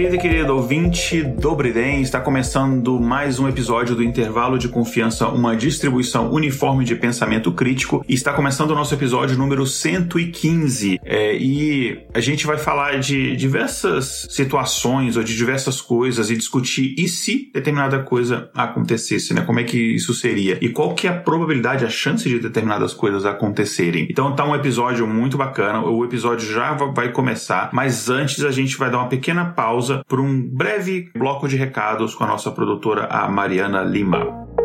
Querida e querido ouvinte do Briden, está começando mais um episódio do Intervalo de Confiança, uma distribuição uniforme de pensamento crítico. E está começando o nosso episódio número 115. É, e a gente vai falar de diversas situações ou de diversas coisas e discutir e se determinada coisa acontecesse, né? Como é que isso seria? E qual que é a probabilidade, a chance de determinadas coisas acontecerem. Então tá um episódio muito bacana. O episódio já vai começar, mas antes a gente vai dar uma pequena pausa pausa por um breve bloco de recados com a nossa produtora, a Mariana Lima.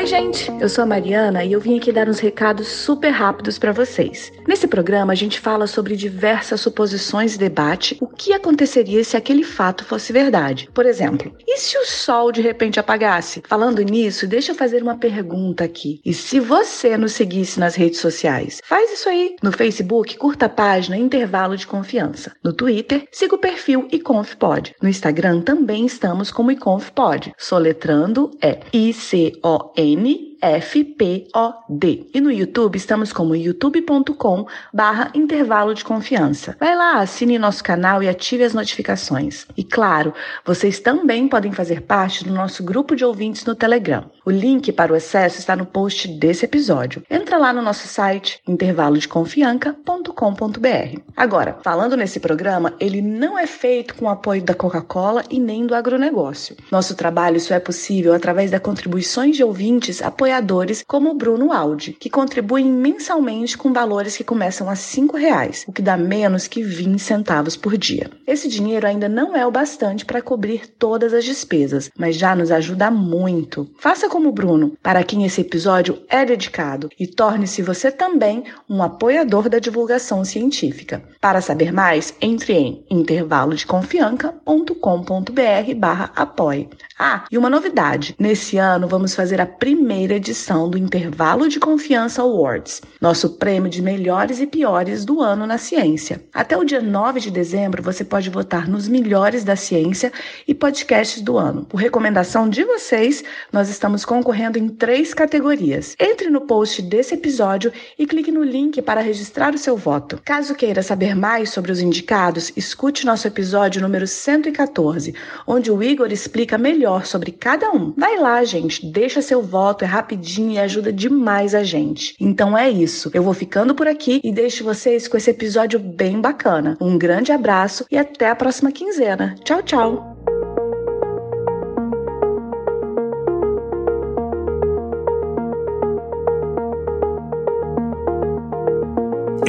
Oi, gente! Eu sou a Mariana e eu vim aqui dar uns recados super rápidos para vocês. Nesse programa, a gente fala sobre diversas suposições e debate o que aconteceria se aquele fato fosse verdade. Por exemplo, e se o sol de repente apagasse? Falando nisso, deixa eu fazer uma pergunta aqui. E se você nos seguisse nas redes sociais? Faz isso aí. No Facebook, curta a página Intervalo de Confiança. No Twitter, siga o perfil IconfPod. No Instagram também estamos como IconfPod. Soletrando é I-C-O-N N FPOD. E no YouTube estamos como youtube.com barra intervalo de confiança. Vai lá, assine nosso canal e ative as notificações. E claro, vocês também podem fazer parte do nosso grupo de ouvintes no Telegram. O link para o acesso está no post desse episódio. Entra lá no nosso site intervalodeconfianca.com.br. Agora, falando nesse programa, ele não é feito com o apoio da Coca-Cola e nem do agronegócio. Nosso trabalho só é possível através das contribuições de ouvintes apoiadores como o Bruno Aldi, que contribuem mensalmente com valores que começam a R$ reais, o que dá menos que 20 centavos por dia. Esse dinheiro ainda não é o bastante para cobrir todas as despesas, mas já nos ajuda muito. Faça como o Bruno, para quem esse episódio é dedicado, e torne-se você também um apoiador da divulgação científica. Para saber mais, entre em intervalodeconfianca.com.br barra apoie. Ah, e uma novidade. Nesse ano vamos fazer a primeira edição do Intervalo de Confiança Awards, nosso prêmio de melhores e piores do ano na ciência. Até o dia 9 de dezembro você pode votar nos melhores da ciência e podcasts do ano. Por recomendação de vocês, nós estamos concorrendo em três categorias. Entre no post desse episódio e clique no link para registrar o seu voto. Caso queira saber mais sobre os indicados, escute nosso episódio número 114, onde o Igor explica melhor melhor sobre cada um. Vai lá, gente, deixa seu voto, é rapidinho e ajuda demais a gente. Então é isso. Eu vou ficando por aqui e deixo vocês com esse episódio bem bacana. Um grande abraço e até a próxima quinzena. Tchau, tchau.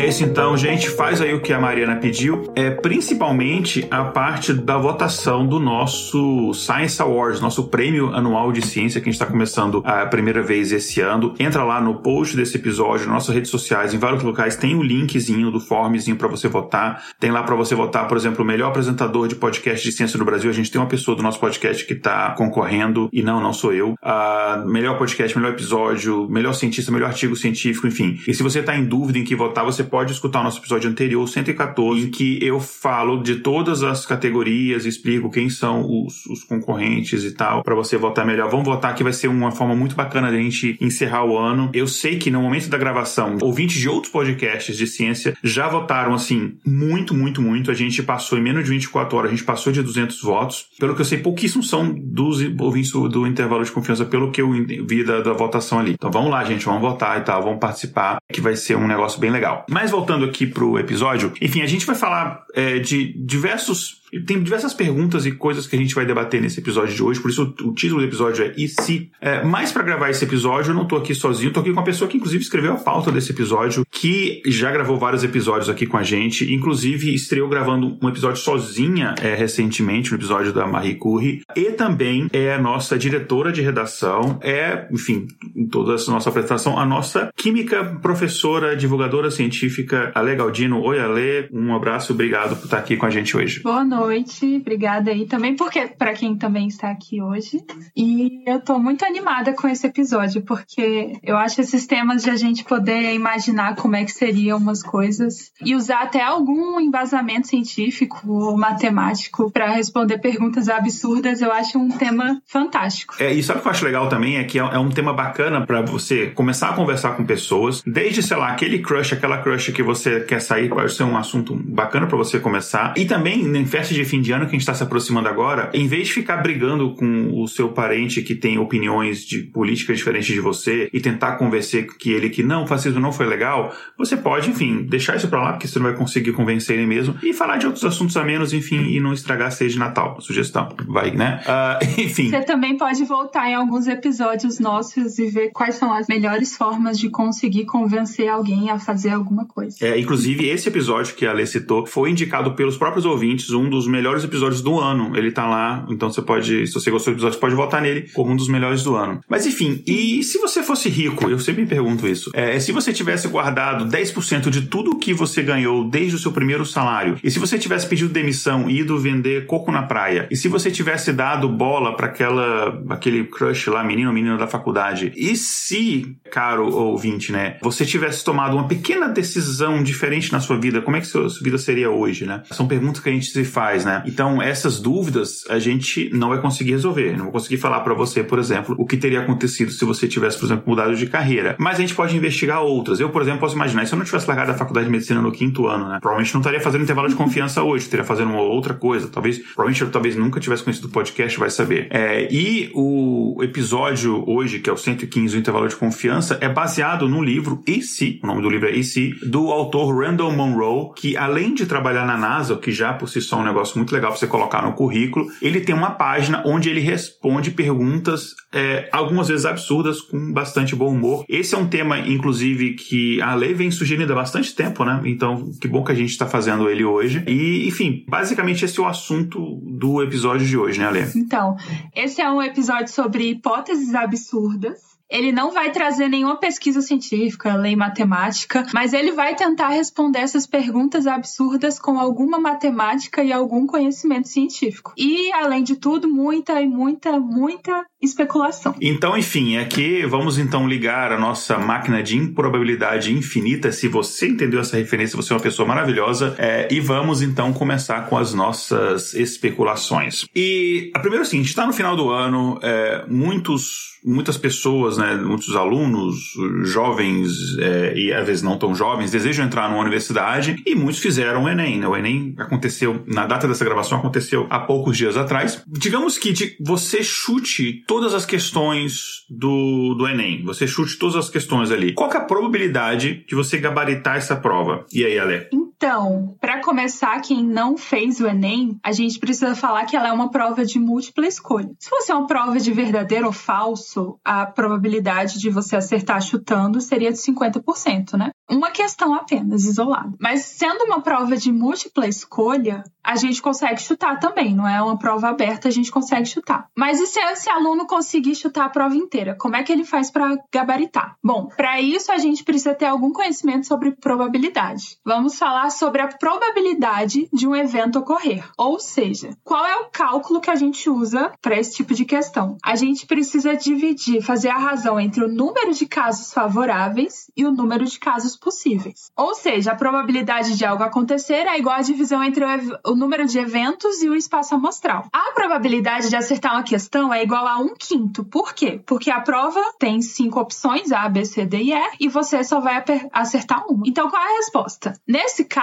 Esse então, gente, faz aí o que a Mariana pediu, é principalmente a parte da votação do nosso Science Awards, nosso prêmio anual de ciência que a gente está começando a primeira vez esse ano. Entra lá no post desse episódio, nas nossas redes sociais, em vários locais tem o um linkzinho do formzinho para você votar. Tem lá para você votar, por exemplo, o melhor apresentador de podcast de ciência no Brasil. A gente tem uma pessoa do nosso podcast que está concorrendo e não, não sou eu. Uh, melhor podcast, melhor episódio, melhor cientista, melhor artigo científico, enfim. E se você está em dúvida em que votar, você pode escutar o nosso episódio anterior, 114, em que eu falo de todas as categorias, explico quem são os, os concorrentes e tal, para você votar melhor. Vamos votar que vai ser uma forma muito bacana de a gente encerrar o ano. Eu sei que no momento da gravação, ouvintes de outros podcasts de ciência já votaram assim muito, muito, muito. A gente passou em menos de 24 horas, a gente passou de 200 votos. Pelo que eu sei, pouquíssimos são dos ouvintes do, do intervalo de confiança, pelo que eu vi da, da votação ali. Então vamos lá, gente, vamos votar e tal, vamos participar, que vai ser um negócio bem legal. Mas voltando aqui pro episódio, enfim, a gente vai falar é, de diversos tem diversas perguntas e coisas que a gente vai debater nesse episódio de hoje, por isso o, título do episódio é E se? É, mas para gravar esse episódio, eu não tô aqui sozinho, tô aqui com uma pessoa que inclusive escreveu a pauta desse episódio, que já gravou vários episódios aqui com a gente, inclusive estreou gravando um episódio sozinha é, recentemente, um episódio da Marie Curie, e também é a nossa diretora de redação, é, enfim, em toda essa nossa apresentação, a nossa química professora, divulgadora científica, Ale Galdino. Oi, Ale, um abraço, obrigado por estar aqui com a gente hoje. Boa noite noite, obrigada aí também, porque para quem também está aqui hoje. E eu tô muito animada com esse episódio, porque eu acho esses temas de a gente poder imaginar como é que seriam umas coisas e usar até algum embasamento científico ou matemático para responder perguntas absurdas, eu acho um tema fantástico. É, e sabe o que eu acho legal também? É que é, é um tema bacana para você começar a conversar com pessoas, desde, sei lá, aquele crush, aquela crush que você quer sair, pode ser um assunto bacana para você começar. E também em festas de fim de ano que a gente está se aproximando agora, em vez de ficar brigando com o seu parente que tem opiniões de política diferentes de você e tentar convencer que ele que não, o fascismo não foi legal, você pode, enfim, deixar isso para lá, porque você não vai conseguir convencer ele mesmo, e falar de outros assuntos a menos, enfim, e não estragar a ceia de Natal. Sugestão. Vai, né? Uh, enfim. Você também pode voltar em alguns episódios nossos e ver quais são as melhores formas de conseguir convencer alguém a fazer alguma coisa. É, inclusive, esse episódio que a Alê citou foi indicado pelos próprios ouvintes, um dos melhores episódios do ano. Ele tá lá, então você pode, se você gostou do episódio, pode votar nele como um dos melhores do ano. Mas enfim, e se você fosse rico? Eu sempre me pergunto isso. É, se você tivesse guardado 10% de tudo que você ganhou desde o seu primeiro salário, e se você tivesse pedido demissão e ido vender coco na praia, e se você tivesse dado bola para aquela aquele crush lá, menino ou menina da faculdade, e se, caro ouvinte, né, você tivesse tomado uma pequena decisão diferente na sua vida, como é que sua vida seria hoje, né? São perguntas que a gente se faz faz, né? Então, essas dúvidas a gente não vai conseguir resolver. Não vou conseguir falar para você, por exemplo, o que teria acontecido se você tivesse, por exemplo, mudado de carreira. Mas a gente pode investigar outras. Eu, por exemplo, posso imaginar, se eu não tivesse largado a faculdade de medicina no quinto ano, né? Provavelmente não estaria fazendo intervalo de confiança hoje, estaria fazendo outra coisa. Talvez, provavelmente eu talvez nunca tivesse conhecido o podcast, vai saber. É, e o episódio hoje, que é o 115 do intervalo de confiança, é baseado no livro E.C., o nome do livro é E.C., do autor Randall Monroe, que além de trabalhar na NASA, o que já por si só é um negócio muito legal para você colocar no currículo. Ele tem uma página onde ele responde perguntas, é, algumas vezes absurdas, com bastante bom humor. Esse é um tema, inclusive, que a lei vem sugerindo há bastante tempo, né? Então, que bom que a gente está fazendo ele hoje. E, enfim, basicamente esse é o assunto do episódio de hoje, né, Ale? Então, esse é um episódio sobre hipóteses absurdas. Ele não vai trazer nenhuma pesquisa científica, lei matemática, mas ele vai tentar responder essas perguntas absurdas com alguma matemática e algum conhecimento científico. E, além de tudo, muita e muita, muita especulação. Então, enfim, aqui vamos então ligar a nossa máquina de improbabilidade infinita. Se você entendeu essa referência, você é uma pessoa maravilhosa. É, e vamos então começar com as nossas especulações. E a primeira é o seguinte: está no final do ano, é, muitos, muitas pessoas, né, muitos alunos, jovens é, e às vezes não tão jovens, desejam entrar numa universidade e muitos fizeram o Enem. Né? O Enem aconteceu, na data dessa gravação, aconteceu há poucos dias atrás. Digamos que você chute todas as questões do, do Enem. Você chute todas as questões ali. Qual é a probabilidade de você gabaritar essa prova? E aí, Ale? Então, para começar, quem não fez o Enem, a gente precisa falar que ela é uma prova de múltipla escolha. Se fosse uma prova de verdadeiro ou falso, a probabilidade de você acertar chutando seria de 50%, né? Uma questão apenas, isolada. Mas sendo uma prova de múltipla escolha, a gente consegue chutar também, não é uma prova aberta, a gente consegue chutar. Mas e se esse aluno conseguir chutar a prova inteira? Como é que ele faz para gabaritar? Bom, para isso a gente precisa ter algum conhecimento sobre probabilidade. Vamos falar sobre a probabilidade de um evento ocorrer. Ou seja, qual é o cálculo que a gente usa para esse tipo de questão? A gente precisa dividir, fazer a razão entre o número de casos favoráveis e o número de casos possíveis. Ou seja, a probabilidade de algo acontecer é igual à divisão entre o o número de eventos e o espaço amostral. A probabilidade de acertar uma questão é igual a um quinto. Por quê? Porque a prova tem cinco opções, A, B, C, D e E, e você só vai acertar uma. Então, qual é a resposta? Nesse caso,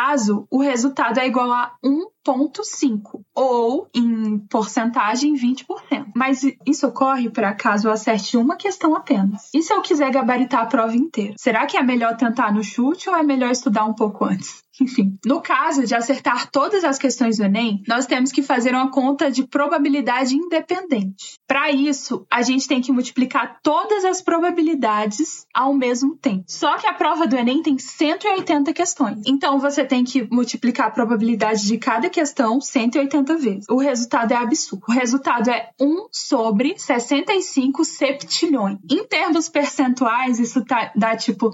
o resultado é igual a 1,5 ou, em porcentagem, 20%. Mas isso ocorre para caso eu acerte uma questão apenas. E se eu quiser gabaritar a prova inteira? Será que é melhor tentar no chute ou é melhor estudar um pouco antes? Enfim. No caso de acertar todas as questões do Enem, nós temos que fazer uma conta de probabilidade independente. Para isso, a gente tem que multiplicar todas as probabilidades ao mesmo tempo. Só que a prova do Enem tem 180 questões. Então você tem que multiplicar a probabilidade de cada questão 180 vezes. O resultado é absurdo. O resultado é 1 sobre 65 septilhões. Em termos percentuais, isso tá, dá tipo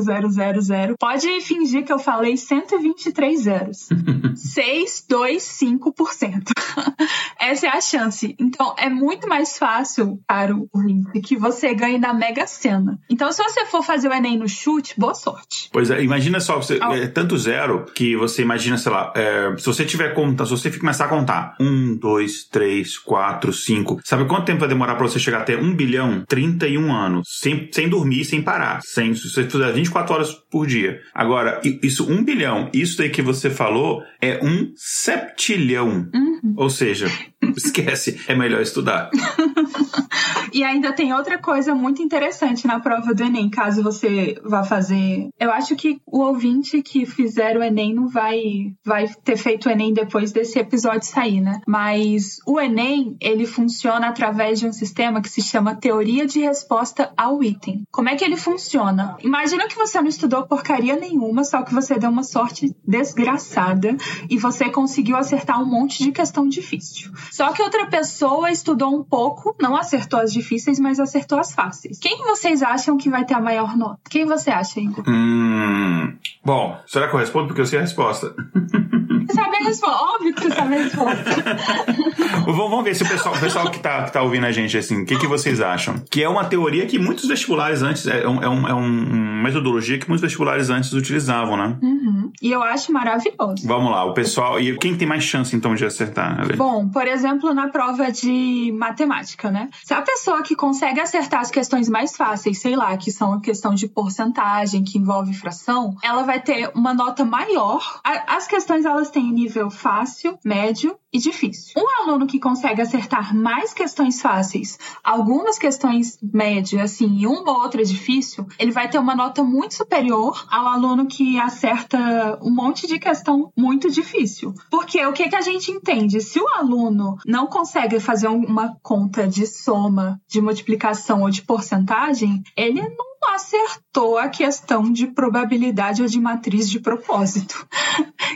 0,00000000000. Pode fingir que eu falei 123 zeros. 625%. Essa é a chance. Então, é muito mais fácil, caro ouvinte, que você ganhe na Mega Sena. Então, se você for fazer o Enem no chute, boa sorte. Pois é, imagina só, você, é tanto zero que você imagina, sei lá, é, se você tiver conta, se você começar a contar um, dois, três, quatro, cinco, sabe quanto tempo vai demorar para você chegar até um bilhão? 31 anos, sem, sem dormir, sem parar, sem, se você fizer 24 horas por dia. Agora, isso, um bilhão, isso aí que você falou é um septilhão. Uhum. Ou seja, esquece, é melhor estudar. E ainda tem outra coisa muito interessante na prova do Enem, caso você vá fazer. Eu acho que o ouvinte que fizer o Enem não vai, vai ter feito o Enem depois desse episódio sair, né? Mas o Enem, ele funciona através de um sistema que se chama teoria de resposta ao item. Como é que ele funciona? Imagina que você não estudou porcaria nenhuma, só que você deu uma sorte desgraçada e você conseguiu acertar um monte de questão difícil. Só que outra pessoa estudou um pouco, não acertou as difíceis, mas acertou as fáceis. Quem vocês acham que vai ter a maior nota? Quem você acha, Igor? Hum, bom, será que eu respondo? Porque eu sei a resposta. A resposta. Óbvio que você sabe a resposta. Vamos ver se o pessoal, o pessoal que, tá, que tá ouvindo a gente, assim, o que, que vocês acham? Que é uma teoria que muitos vestibulares antes, é, um, é, um, é uma metodologia que muitos vestibulares antes utilizavam, né? Uhum. E eu acho maravilhoso. Vamos lá, o pessoal. E quem tem mais chance, então, de acertar? Ale? Bom, por exemplo, na prova de matemática, né? Se a pessoa que consegue acertar as questões mais fáceis, sei lá, que são a questão de porcentagem, que envolve fração, ela vai ter uma nota maior. As questões, elas têm nível fácil, médio e difícil. Um aluno que consegue acertar mais questões fáceis, algumas questões médias, assim, e uma ou outra difícil, ele vai ter uma nota muito superior ao aluno que acerta um monte de questão muito difícil. Porque o que, que a gente entende? Se o aluno não consegue fazer um- uma conta de soma, de multiplicação ou de porcentagem, ele não acertou a questão de probabilidade ou de matriz de propósito.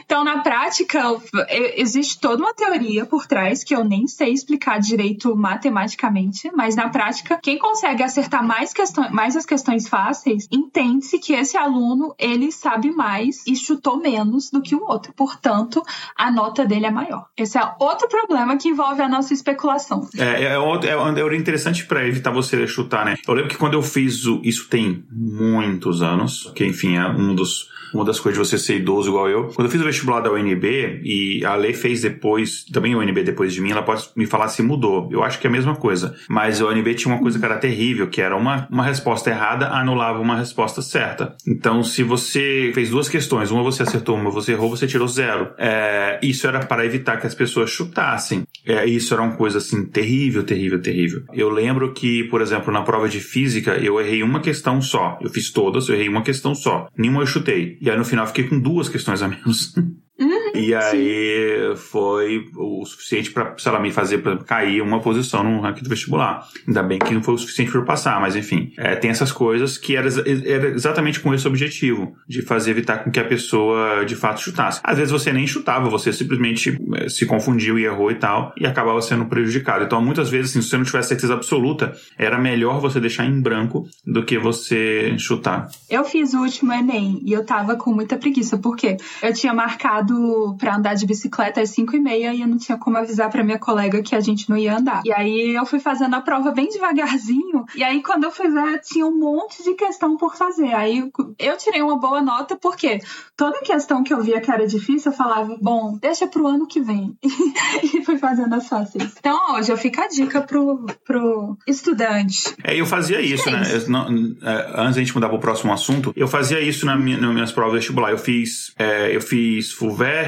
Então, na prática, e- existe toda uma teoria por trás que eu nem sei explicar direito matematicamente, mas na prática, quem consegue acertar mais, questões, mais as questões fáceis, entende-se que esse aluno ele sabe mais e chutou menos do que o outro. Portanto, a nota dele é maior. Esse é outro problema que envolve a nossa especulação. É, é, é teoria interessante para evitar você chutar, né? Eu lembro que quando eu fiz isso tem muitos anos, que enfim é um dos uma das coisas de você ser idoso igual eu. Quando eu fiz o vestibular da UNB e a Lei fez depois, também a UNB depois de mim, ela pode me falar se mudou. Eu acho que é a mesma coisa. Mas a UNB tinha uma coisa que era terrível, que era uma, uma resposta errada anulava uma resposta certa. Então, se você fez duas questões, uma você acertou, uma você errou, você tirou zero. É, isso era para evitar que as pessoas chutassem. É, isso era uma coisa assim terrível, terrível, terrível. Eu lembro que, por exemplo, na prova de física, eu errei uma questão só. Eu fiz todas, eu errei uma questão só. Nenhuma eu chutei. E aí no final fiquei com duas questões a menos. E aí foi o suficiente pra, sei lá, me fazer pra cair uma posição no ranking do vestibular. Ainda bem que não foi o suficiente pra eu passar, mas enfim. é, tem essas coisas que era, era exatamente com esse objetivo, de fazer evitar com que a pessoa de fato chutasse. Às vezes você nem chutava, você simplesmente eh, se confundiu e errou e tal, e acabava sendo prejudicado. Então muitas vezes, assim, se você não tivesse certeza absoluta, era melhor você deixar em branco do que você chutar. Eu fiz o último Enem e eu tava com muita preguiça, porque eu tinha marcado pra andar de bicicleta às 5 e meia e eu não tinha como avisar pra minha colega que a gente não ia andar. E aí eu fui fazendo a prova bem devagarzinho, e aí quando eu fui ver, tinha um monte de questão por fazer. Aí eu tirei uma boa nota, porque toda questão que eu via que era difícil, eu falava, bom, deixa pro ano que nuvem e fui fazendo as fáceis. Então, ó, já fica a dica pro, pro estudante. É, eu fazia isso, é né? Isso. Eu, não, é, antes da gente mudar pro próximo assunto, eu fazia isso na minha, nas minhas provas vestibular. Eu fiz, é, eu fiz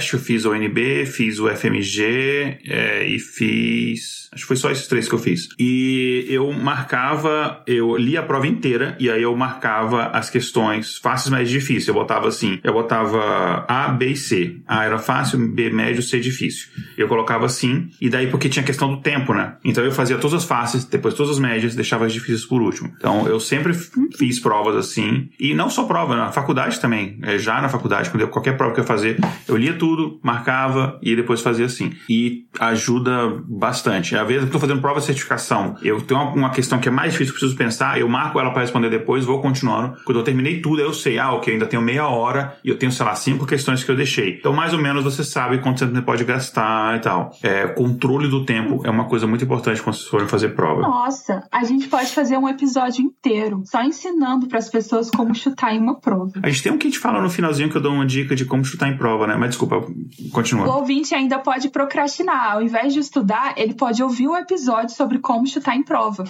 FUVEST, eu fiz o UNB, fiz o FMG é, e fiz. Acho que foi só esses três que eu fiz. E eu marcava, eu li a prova inteira e aí eu marcava as questões fáceis, mais difíceis. Eu botava assim, eu botava A, B e C. A era fácil, B médio, C difícil. Eu colocava assim, e daí porque tinha questão do tempo, né? Então eu fazia todas as fáceis, depois todas as médias, deixava as difíceis por último. Então eu sempre fiz provas assim, e não só prova, na faculdade também. É, já na faculdade, quando eu, qualquer prova que eu fazer, eu lia tudo, marcava e depois fazia assim. E ajuda bastante. Às vezes eu estou fazendo prova de certificação, eu tenho uma, questão que é mais difícil, preciso pensar, eu marco ela para responder depois, vou continuando. Quando eu terminei tudo, eu sei, ah, ok, ainda tenho meia hora e eu tenho, sei lá, cinco questões que eu deixei. Então, mais ou menos, você sabe quanto tempo você pode gastar e tal. É, controle do tempo é uma coisa muito importante quando vocês forem fazer prova. Nossa, a gente pode fazer um episódio inteiro só ensinando para as pessoas como chutar em uma prova. A gente tem um que a gente fala no finalzinho que eu dou uma dica de como chutar em prova, né? Mas desculpa, continua. O ouvinte ainda pode procrastinar. Ao invés de estudar, ele pode ouvir um episódio sobre como chutar em prova.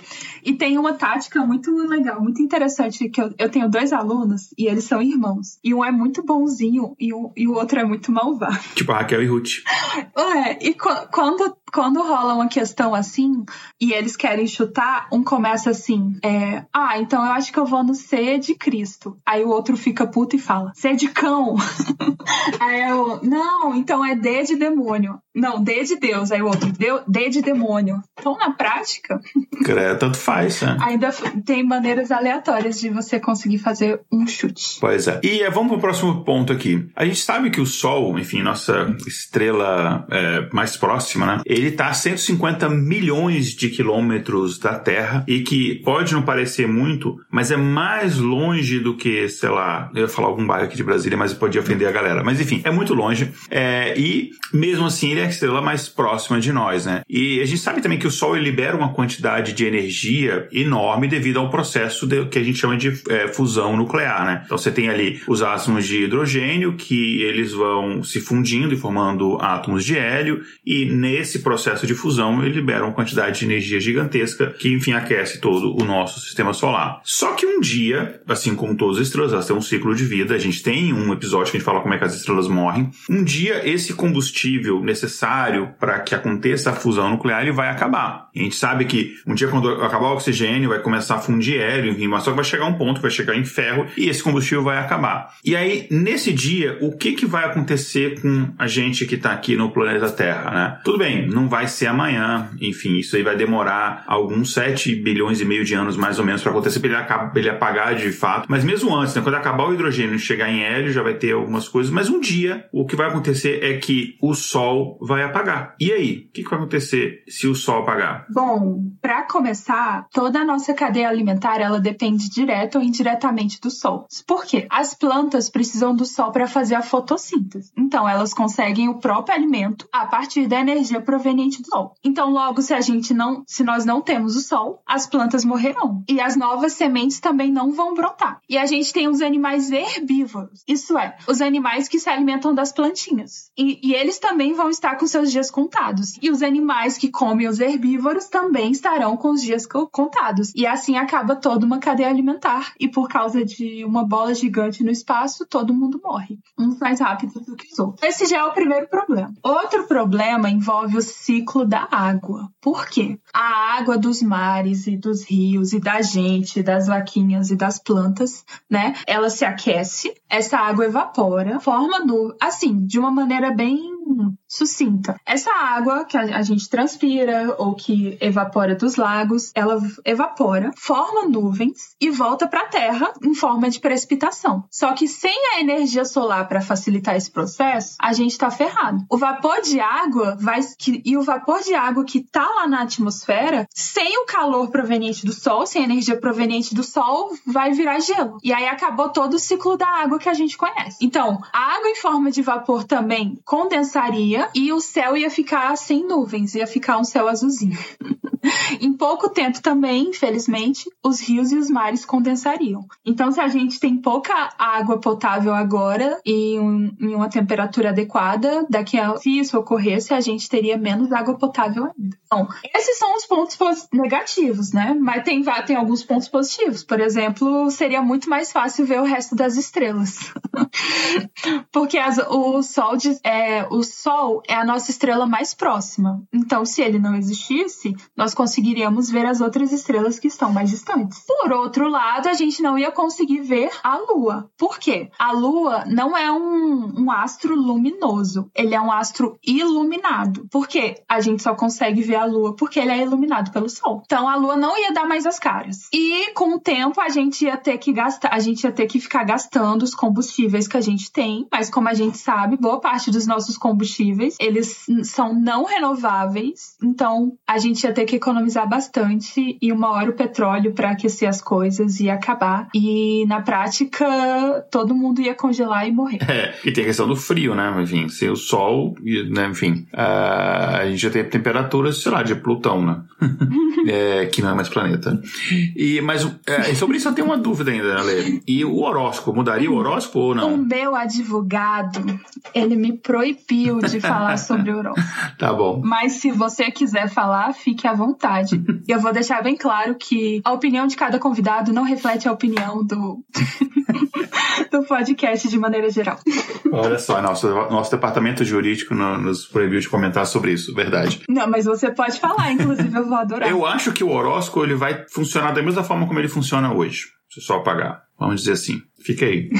E tem uma tática muito legal, muito interessante, que eu, eu tenho dois alunos e eles são irmãos. E um é muito bonzinho e o, e o outro é muito malvado. Tipo a Raquel e Ruth. É, e quando quando rola uma questão assim e eles querem chutar, um começa assim: é, Ah, então eu acho que eu vou no C de Cristo. Aí o outro fica puto e fala: C de cão. Aí eu, não, então é D de demônio. Não, D de Deus. Aí o outro, D de demônio. Então, na prática. Creio, tanto faz, né? Ainda tem maneiras aleatórias de você conseguir fazer um chute. Pois é. E é, vamos pro próximo ponto aqui. A gente sabe que o Sol, enfim, nossa estrela é, mais próxima, né? Ele está a 150 milhões de quilômetros da Terra e que pode não parecer muito, mas é mais longe do que, sei lá, eu ia falar algum bairro aqui de Brasília, mas podia ofender a galera. Mas enfim, é muito longe. É, e mesmo assim, ele é a estrela mais próxima de nós, né? E a gente sabe também que o Sol libera uma quantidade de energia enorme devido ao processo de, que a gente chama de é, fusão nuclear, né? Então você tem ali os átomos de hidrogênio que eles vão se fundindo e formando átomos de hélio e nesse processo de fusão ele libera uma quantidade de energia gigantesca que, enfim, aquece todo o nosso sistema solar. Só que um dia, assim como todas as estrelas, elas têm um ciclo de vida. A gente tem um episódio que a gente fala como é que as estrelas morrem. Um dia esse combustível necessário para que aconteça a fusão nuclear ele vai acabar. A gente sabe que um dia quando acabar o oxigênio vai começar a fundir hélio, enfim, mas só que vai chegar um ponto vai chegar em ferro e esse combustível vai acabar. E aí nesse dia o que que vai acontecer com a gente que está aqui no planeta Terra, né? Tudo bem, não vai ser amanhã. Enfim, isso aí vai demorar alguns 7 bilhões e meio de anos mais ou menos para acontecer, para ele, ele, apagar de fato. Mas mesmo antes, né, quando acabar o hidrogênio e chegar em hélio, já vai ter algumas coisas. Mas um dia, o que vai acontecer é que o Sol vai apagar. E aí? O que, que vai acontecer se o Sol apagar? Bom, para começar, toda a nossa cadeia alimentar ela depende direto ou indiretamente do Sol. Por quê? As plantas precisam do Sol para fazer a fotossíntese. Então, elas conseguem o próprio alimento a partir da energia proveniente proveniente do sol. Então, logo, se a gente não, se nós não temos o sol, as plantas morrerão e as novas sementes também não vão brotar. E a gente tem os animais herbívoros, isso é, os animais que se alimentam das plantinhas. E, e eles também vão estar com seus dias contados. E os animais que comem os herbívoros também estarão com os dias contados. E assim acaba toda uma cadeia alimentar. E por causa de uma bola gigante no espaço, todo mundo morre. Uns mais rápidos do que os outros. Esse já é o primeiro problema. Outro problema envolve os ciclo da água. Por quê? A água dos mares e dos rios e da gente, das vaquinhas e das plantas, né? Ela se aquece, essa água evapora, forma nuvem, assim, de uma maneira bem sucinta. Essa água que a, gente transpira ou que evapora dos lagos, ela evapora, forma nuvens e volta para a Terra em forma de precipitação. Só que sem a energia solar para facilitar esse processo, a gente está ferrado. O vapor de água vai e o vapor de água que está lá na atmosfera, sem o calor proveniente do Sol, sem a energia proveniente do Sol, vai virar gelo. E aí acabou todo o ciclo da água que a gente conhece. Então, a água em forma de vapor também condensaria e o céu ia ficar sem nuvens, ia ficar um céu azulzinho. em pouco tempo também, infelizmente, os rios e os mares condensariam. Então, se a gente tem pouca água potável agora e um, em uma temperatura adequada, daqui a se isso ocorresse, a gente teria menos água potável ainda. Então, esses são os pontos negativos, né? Mas tem, tem alguns pontos positivos. Por exemplo, seria muito mais fácil ver o resto das estrelas. Porque as, o, sol é, o Sol é a nossa estrela mais próxima. Então, se ele não existisse, nós conseguiríamos ver as outras estrelas que estão mais distantes. Por outro lado, a gente não ia conseguir ver a Lua. Por quê? A Lua não é um, um astro luminoso, ele é um astro iluminado. Por quê? A gente só consegue ver a Lua porque ele é iluminado pelo Sol. Então, a Lua não ia dar mais as caras. E com o tempo, a gente ia ter que gastar, a gente ia ter que ficar gastando os combustíveis que a gente tem, mas como a gente sabe, boa parte dos nossos combustíveis, eles são não renováveis, então a gente ia ter que economizar bastante e uma hora o petróleo para aquecer as coisas ia acabar e na prática todo mundo ia congelar e morrer. É, e tem a questão do frio, né? Enfim, se o sol, né? enfim, uh, a gente já tem temperaturas, sei lá, de Plutão, né? é, que não é mais planeta. E, mas é, sobre isso eu tenho uma dúvida ainda, né, Lê? E o horóscopo, mudaria o horóscopo ou não? O meu advogado, ele me proibiu de falar sobre o horóscopo. Tá bom. Mas se você quiser falar, fique à vontade. E eu vou deixar bem claro que a opinião de cada convidado não reflete a opinião do, do podcast de maneira geral. Olha só, nosso, nosso departamento jurídico nos proibiu de comentar sobre isso, verdade. Não, mas você pode falar, inclusive eu vou adorar. Eu acho que o horóscopo ele vai funcionar da mesma forma como ele funciona hoje. Se só apagar. Vamos dizer assim. Fica aí.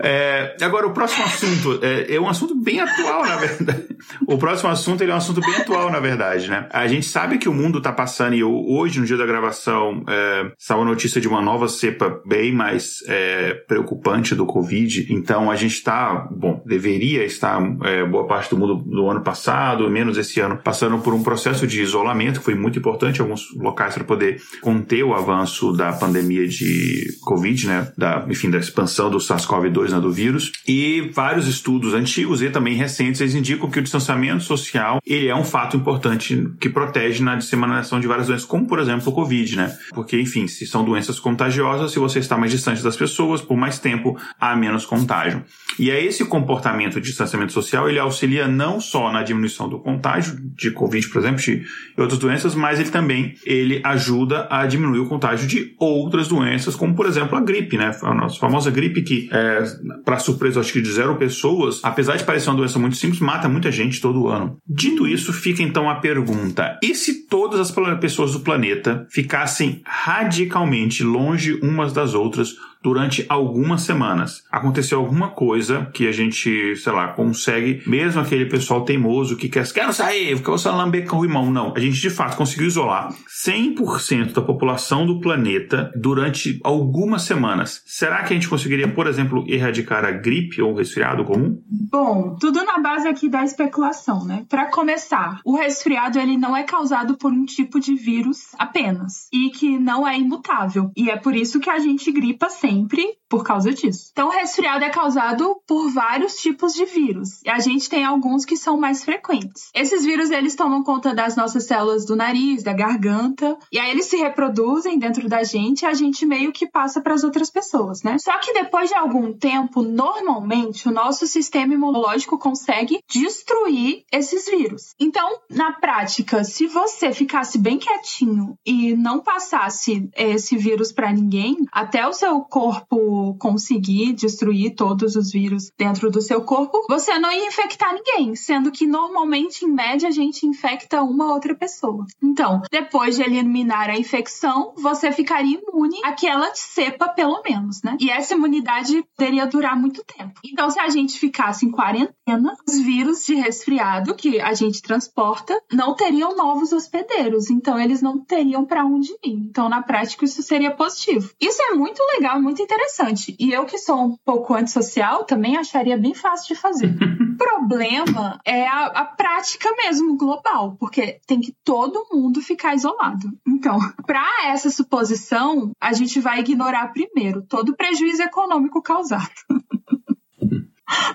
É, agora, o próximo assunto é, é, um assunto bem atual, na verdade. O próximo assunto é um assunto bem atual, na verdade, né? A gente sabe que o mundo está passando, e hoje, no dia da gravação, é, saiu a notícia de uma nova cepa bem mais é, preocupante do Covid. Então, a gente está, bom, deveria estar, é, boa parte do mundo do ano passado, menos esse ano, passando por um processo de isolamento, que foi muito importante em alguns locais para poder conter o avanço da pandemia de Covid, né? Da, enfim, expansão do SARS-CoV-2 né, do vírus. E vários estudos antigos e também recentes eles indicam que o distanciamento social ele é um fato importante que protege na disseminação de várias doenças, como por exemplo o Covid, né? Porque, enfim, se são doenças contagiosas, se você está mais distante das pessoas por mais tempo, há menos contágio. E é esse comportamento de distanciamento social, ele auxilia não só na diminuição do contágio de Covid, por exemplo, de outras doenças, mas ele também ele ajuda a diminuir o contágio de outras doenças, como por exemplo a gripe, né? A nossa famosa gripe que é, para surpresa, acho que de zero pessoas, apesar de parecer uma doença muito simples, mata muita gente todo ano. Dito isso, fica então a pergunta: e se todas as pessoas do planeta ficassem radicalmente longe umas das outras durante algumas semanas. Aconteceu alguma coisa que a gente, sei lá, consegue, mesmo aquele pessoal teimoso que quer, quero sair, fica você lamber com o irmão. Não, a gente de fato conseguiu isolar 100% da população do planeta durante algumas semanas. Será que a gente conseguiria, por exemplo, erradicar a gripe ou o resfriado comum? Bom, tudo na base aqui da especulação, né? Para começar, o resfriado ele não é causado por um tipo de vírus apenas e que não é imutável. E é por isso que a gente gripa sempre sempre por causa disso. Então, o resfriado é causado por vários tipos de vírus. E a gente tem alguns que são mais frequentes. Esses vírus, eles tomam conta das nossas células do nariz, da garganta, e aí eles se reproduzem dentro da gente e a gente meio que passa para as outras pessoas, né? Só que depois de algum tempo, normalmente, o nosso sistema imunológico consegue destruir esses vírus. Então, na prática, se você ficasse bem quietinho e não passasse esse vírus para ninguém, até o seu corpo conseguir destruir todos os vírus dentro do seu corpo, você não ia infectar ninguém, sendo que normalmente, em média, a gente infecta uma outra pessoa. Então, depois de eliminar a infecção, você ficaria imune àquela cepa, pelo menos, né? E essa imunidade poderia durar muito tempo. Então, se a gente ficasse em quarentena, os vírus de resfriado que a gente transporta não teriam novos hospedeiros, então eles não teriam para onde ir. Então, na prática, isso seria positivo. Isso é muito legal, muito interessante. E eu, que sou um pouco antissocial, também acharia bem fácil de fazer. o problema é a, a prática mesmo global, porque tem que todo mundo ficar isolado. Então, para essa suposição, a gente vai ignorar primeiro todo o prejuízo econômico causado.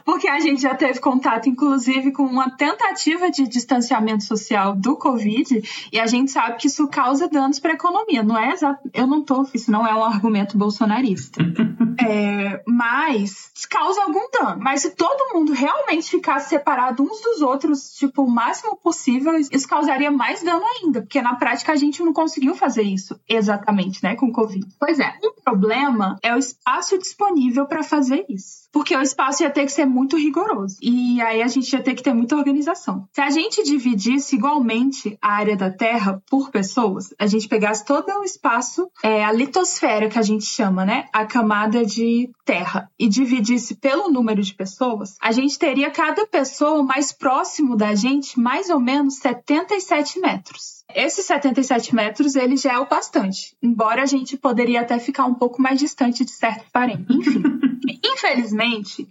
porque a gente já teve contato, inclusive, com uma tentativa de distanciamento social do Covid, e a gente sabe que isso causa danos para a economia. Não é exato, eu não tô, isso não é um argumento bolsonarista. é, mas causa algum dano. Mas se todo mundo realmente ficasse separado uns dos outros, tipo, o máximo possível, isso causaria mais dano ainda, porque na prática a gente não conseguiu fazer isso exatamente, né, com o Covid. Pois é, o problema é o espaço disponível para fazer isso. Porque o espaço ia ter que ser muito rigoroso. E aí a gente ia ter que ter muita organização. Se a gente dividisse igualmente a área da Terra por pessoas, a gente pegasse todo o espaço, é, a litosfera que a gente chama, né? A camada de terra, e dividisse pelo número de pessoas, a gente teria cada pessoa mais próximo da gente mais ou menos 77 metros. Esses 77 metros, ele já é o bastante. Embora a gente poderia até ficar um pouco mais distante de certo parente. Enfim. Infelizmente,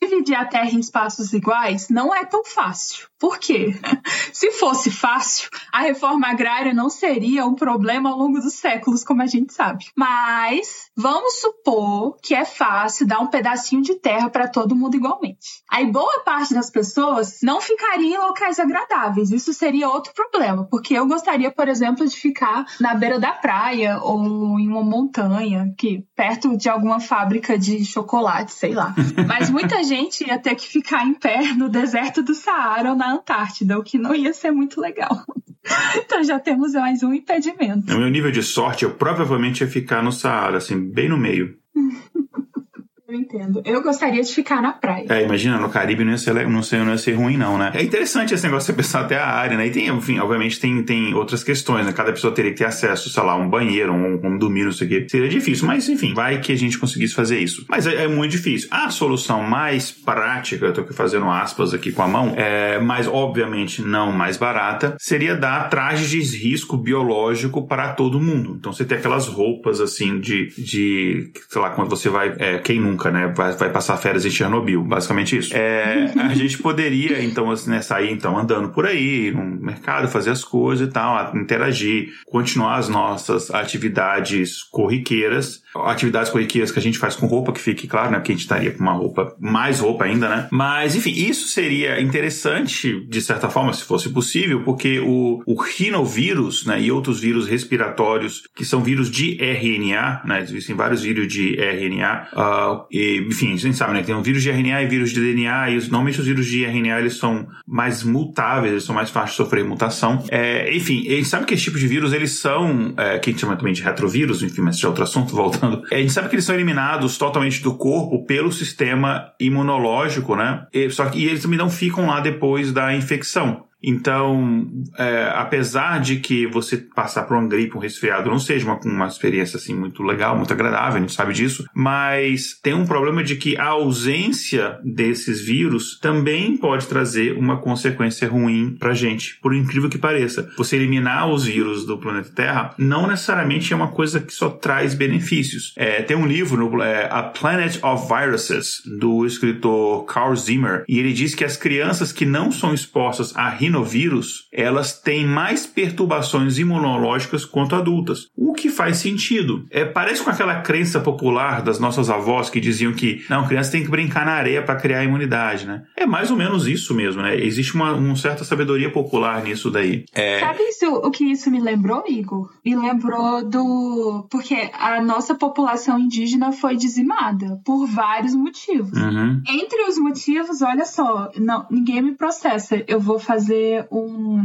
dividir a Terra em espaços iguais não é tão fácil. Por quê? Se fosse fácil, a reforma agrária não seria um problema ao longo dos séculos, como a gente sabe. Mas vamos supor que é fácil dar um pedacinho de terra para todo mundo igualmente. Aí boa parte das pessoas não ficaria em locais agradáveis. Isso seria outro problema, porque eu gostaria, por exemplo, de ficar na beira da praia ou em uma montanha, que perto de alguma fábrica de chocolate, sei lá. Mas muita gente ia ter que ficar em pé no deserto do Saara ou na Antártida, o que não ia ser muito legal. Então já temos mais um impedimento. No meu nível de sorte, eu provavelmente ia ficar no Saara, assim, bem no meio. Eu entendo. Eu gostaria de ficar na praia. É, imagina, no Caribe não ia, ser, não, sei, não ia ser ruim, não, né? É interessante esse negócio de você pensar até a área, né? E tem, enfim, obviamente tem, tem outras questões, né? Cada pessoa teria que ter acesso, sei lá, a um banheiro, um, um dormir, não sei o quê. Seria difícil, mas enfim, vai que a gente conseguisse fazer isso. Mas é, é muito difícil. A solução mais prática, eu tô aqui fazendo aspas aqui com a mão, é, mas obviamente não mais barata, seria dar trajes de risco biológico para todo mundo. Então você tem aquelas roupas assim de, de sei lá, quando você vai, é, quem nunca nunca, né? Vai, vai passar férias em Chernobyl, basicamente isso. É, a gente poderia, então, assim, né, sair então andando por aí, no mercado, fazer as coisas e tal, interagir, continuar as nossas atividades corriqueiras atividades corriqueiras que a gente faz com roupa, que fique claro, né? Porque a gente estaria com uma roupa, mais roupa ainda, né? Mas, enfim, isso seria interessante, de certa forma, se fosse possível, porque o, o rinovírus, né? E outros vírus respiratórios, que são vírus de RNA, né? Existem vários vírus de RNA, uh, e, enfim, a gente sabe, né? Tem um vírus de RNA e vírus de DNA, e normalmente os vírus de RNA, eles são mais mutáveis, eles são mais fáceis de sofrer mutação. É, enfim, a gente sabe que esse tipo de vírus, eles são, é, que a gente chama também de retrovírus, enfim, mas isso é outro assunto, voltando falando. A gente sabe que eles são eliminados totalmente do corpo pelo sistema imunológico, né? E, só que e eles também não ficam lá depois da infecção. Então, é, apesar de que você passar por uma gripe, um resfriado, não seja uma, uma experiência assim muito legal, muito agradável, a gente sabe disso, mas tem um problema de que a ausência desses vírus também pode trazer uma consequência ruim pra gente, por incrível que pareça. Você eliminar os vírus do planeta Terra não necessariamente é uma coisa que só traz benefícios. É, tem um livro, no, é, A Planet of Viruses, do escritor Carl Zimmer, e ele diz que as crianças que não são expostas a rinovírus, elas têm mais perturbações imunológicas quanto adultas. O que faz sentido. É, parece com aquela crença popular das nossas avós que diziam que não, criança tem que brincar na areia para criar imunidade, né? É mais ou menos isso mesmo, né? Existe uma, uma certa sabedoria popular nisso daí. É... Sabe isso, o que isso me lembrou, Igor? Me lembrou do. Porque a nossa população indígena foi dizimada por vários motivos. Uhum. Entre os motivos, olha só, não, ninguém me processa. Eu vou fazer um.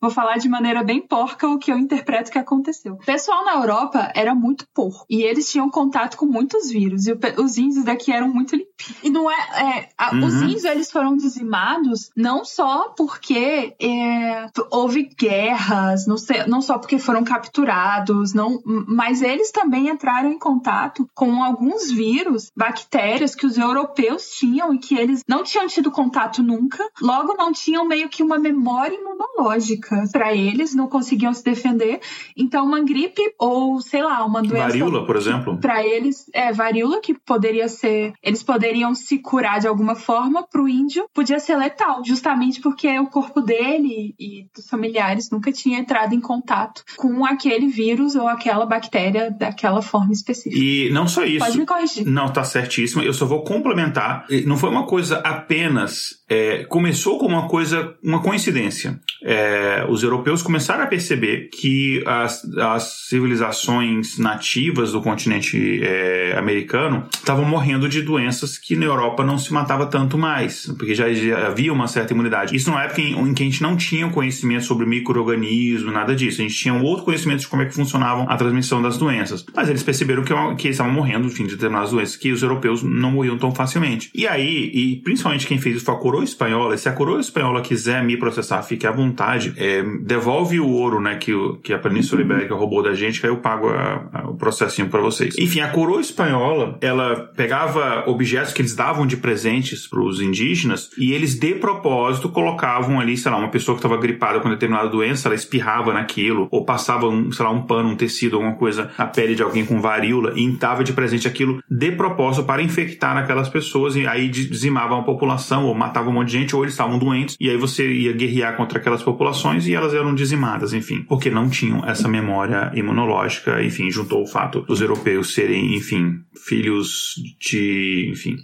Vou falar de maneira bem porca o que eu interpreto que aconteceu. O pessoal na Europa era muito porco. E eles tinham contato com muitos vírus. E os índios daqui eram muito limpinhos. E não é. é a, uhum. Os índios eles foram dizimados não só porque é, houve guerras, não, sei, não só porque foram capturados, não, mas eles também entraram em contato com alguns vírus, bactérias que os europeus tinham e que eles não tinham tido contato nunca. Logo, não tinham meio que uma memória imunológica para eles, não conseguiam se defender. Então, uma gripe ou, sei lá, uma doença. Varíola, por exemplo? Para eles, é varíola, que poderia ser. Eles poderiam se curar de alguma forma, para o índio podia ser letal, justamente porque o corpo dele e dos familiares nunca tinha entrado em contato com aquele vírus ou aquela bactéria daquela forma específica. E não só isso. Pode me corrigir. Não, tá certíssimo. Eu só vou complementar. Não foi uma coisa apenas. É, começou com uma coisa, uma coincidência. É, os europeus começaram a perceber que as, as civilizações nativas do continente é, americano estavam morrendo de doenças que na Europa não se matava tanto mais, porque já, havia uma certa imunidade. Isso numa época em, em, que a gente não tinha conhecimento sobre microorganismo, nada disso. A gente tinha um outro conhecimento de como é que funcionavam a transmissão das doenças. Mas eles perceberam que, que eles estavam morrendo, enfim, de determinadas doenças, que os europeus não morriam tão facilmente. E aí, e principalmente quem fez isso foi a coroa espanhola. Se a coroa espanhola quiser me processar, fique à vontade. É, devolve o ouro, né, que, que a Península Ibérica roubou da gente, que aí eu pago a, a, o processinho para vocês. Enfim, a coroa espanhola, ela pegava objetos que eles davam de presentes para os indígenas e eles, de propósito, colocavam ali, sei lá, uma pessoa que estava gripada com determinada doença, ela espirrava naquilo, ou passava, um, sei lá, um pano, um tecido, alguma coisa na pele de alguém com varíola e dava de presente aquilo de propósito para infectar aquelas pessoas e aí dizimavam a população ou matavam um monte de gente ou eles estavam doentes e aí você ia guerrear contra aquelas populações e elas eram dizimadas, enfim, porque não tinham essa memória imunológica, enfim, juntou o fato dos europeus serem, enfim, filhos de, enfim,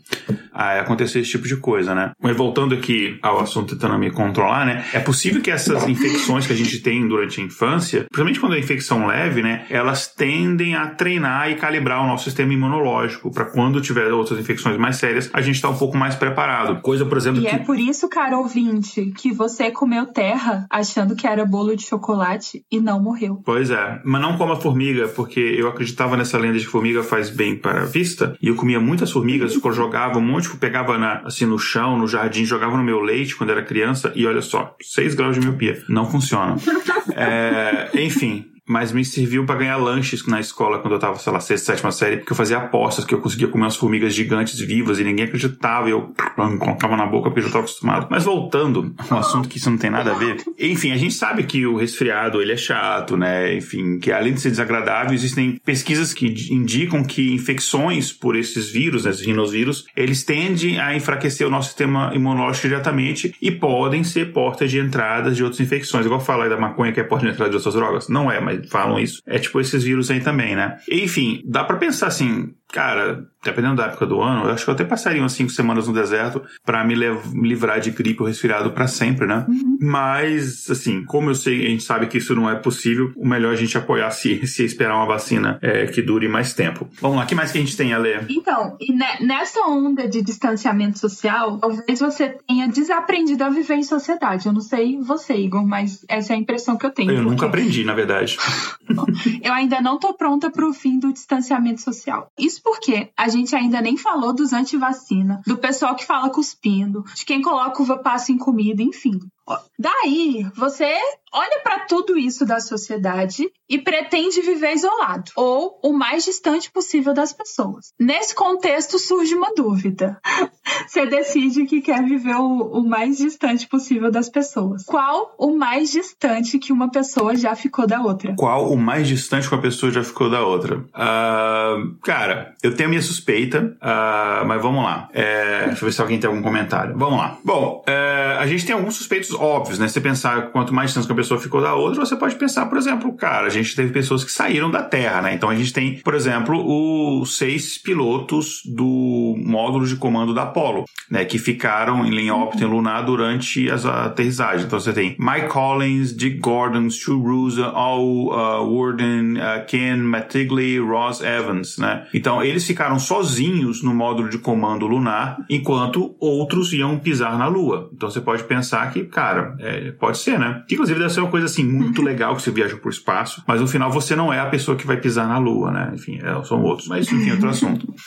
acontecer esse tipo de coisa, né? Mas voltando aqui ao assunto tentando me controlar, né? É possível que essas infecções que a gente tem durante a infância, principalmente quando é infecção leve, né? Elas tendem a treinar e calibrar o nosso sistema imunológico para quando tiver outras infecções mais sérias, a gente tá um pouco mais preparado. Coisa, por exemplo, e que... é por isso, cara ouvinte, que você comeu terra achando que era bolo de chocolate e não morreu. Pois é, mas não coma formiga, porque eu acreditava nessa lenda de que formiga faz bem para a vista, e eu comia muitas formigas, eu jogava um monte, pegava na, assim no chão, no jardim, jogava no meu leite quando era criança, e olha só, 6 graus de miopia. Não funciona. é, enfim, mas me serviu para ganhar lanches na escola quando eu tava, sei lá, sexta, sétima série, que eu fazia apostas que eu conseguia comer umas formigas gigantes vivas e ninguém acreditava e eu colocava na boca porque eu já tava acostumado. Mas voltando ao assunto que isso não tem nada a ver. Enfim, a gente sabe que o resfriado, ele é chato, né? Enfim, que além de ser desagradável, existem pesquisas que indicam que infecções por esses vírus, né, esses rinovírus, eles tendem a enfraquecer o nosso sistema imunológico diretamente e podem ser portas de entradas de outras infecções. Igual falar da maconha que é porta de entrada de outras drogas. Não é, mas falam isso. É tipo esses vírus aí também, né? Enfim, dá para pensar assim, cara, dependendo da época do ano, eu acho que eu até passaria umas cinco semanas no deserto para me, me, livrar de gripe ou resfriado para sempre, né? Uhum. Mas, assim, como eu sei, a gente sabe que isso não é possível, o melhor é a gente apoiar a ciência e esperar uma vacina é, que dure mais tempo. Vamos lá, o que mais que a gente tem, Ale? Então, e nessa onda de distanciamento social, talvez você tenha desaprendido a viver em sociedade. Eu não sei você, Igor, mas essa é a impressão que eu tenho. Eu porque... nunca aprendi, na verdade. eu ainda não tô pronta pro fim do distanciamento social. Isso porque a gente ainda nem falou dos anti-vacina, do pessoal que fala cuspindo, de quem coloca uva passa em comida, enfim. Daí, você olha para tudo isso da sociedade e pretende viver isolado ou o mais distante possível das pessoas. Nesse contexto surge uma dúvida. Você decide que quer viver o, o, mais distante possível das pessoas. Qual o mais distante que uma pessoa já ficou da outra? Qual o mais distante que uma pessoa já ficou da outra? Uh, cara, eu tenho minha suspeita, uh, mas vamos lá. É, deixa eu ver se alguém tem algum comentário. Vamos lá. Bom, uh, a gente tem alguns suspeitos óbvios, né? Você pensar quanto mais distante que a pessoa ficou da outra, você pode pensar, por exemplo, cara, a gente teve pessoas que saíram da Terra, né? Então a gente tem, por exemplo, os seis pilotos do módulo de comando da Apollo, né? Que ficaram em linha órbita lunar durante as aterrissagens. Então você tem Mike Collins, Dick Gordon, Stu Rusa, Al uh, Warden, uh, Ken Mattingly, Ross Evans, né? Então eles ficaram sozinhos no módulo de comando lunar, enquanto outros iam pisar na Lua. Então você pode pensar que, cara, cara, é, pode ser, né? Inclusive deve ser uma coisa assim muito uhum. legal que você viaja por espaço, mas no final você não é a pessoa que vai pisar na Lua, né? Enfim, é, são outros, mas enfim, outro assunto.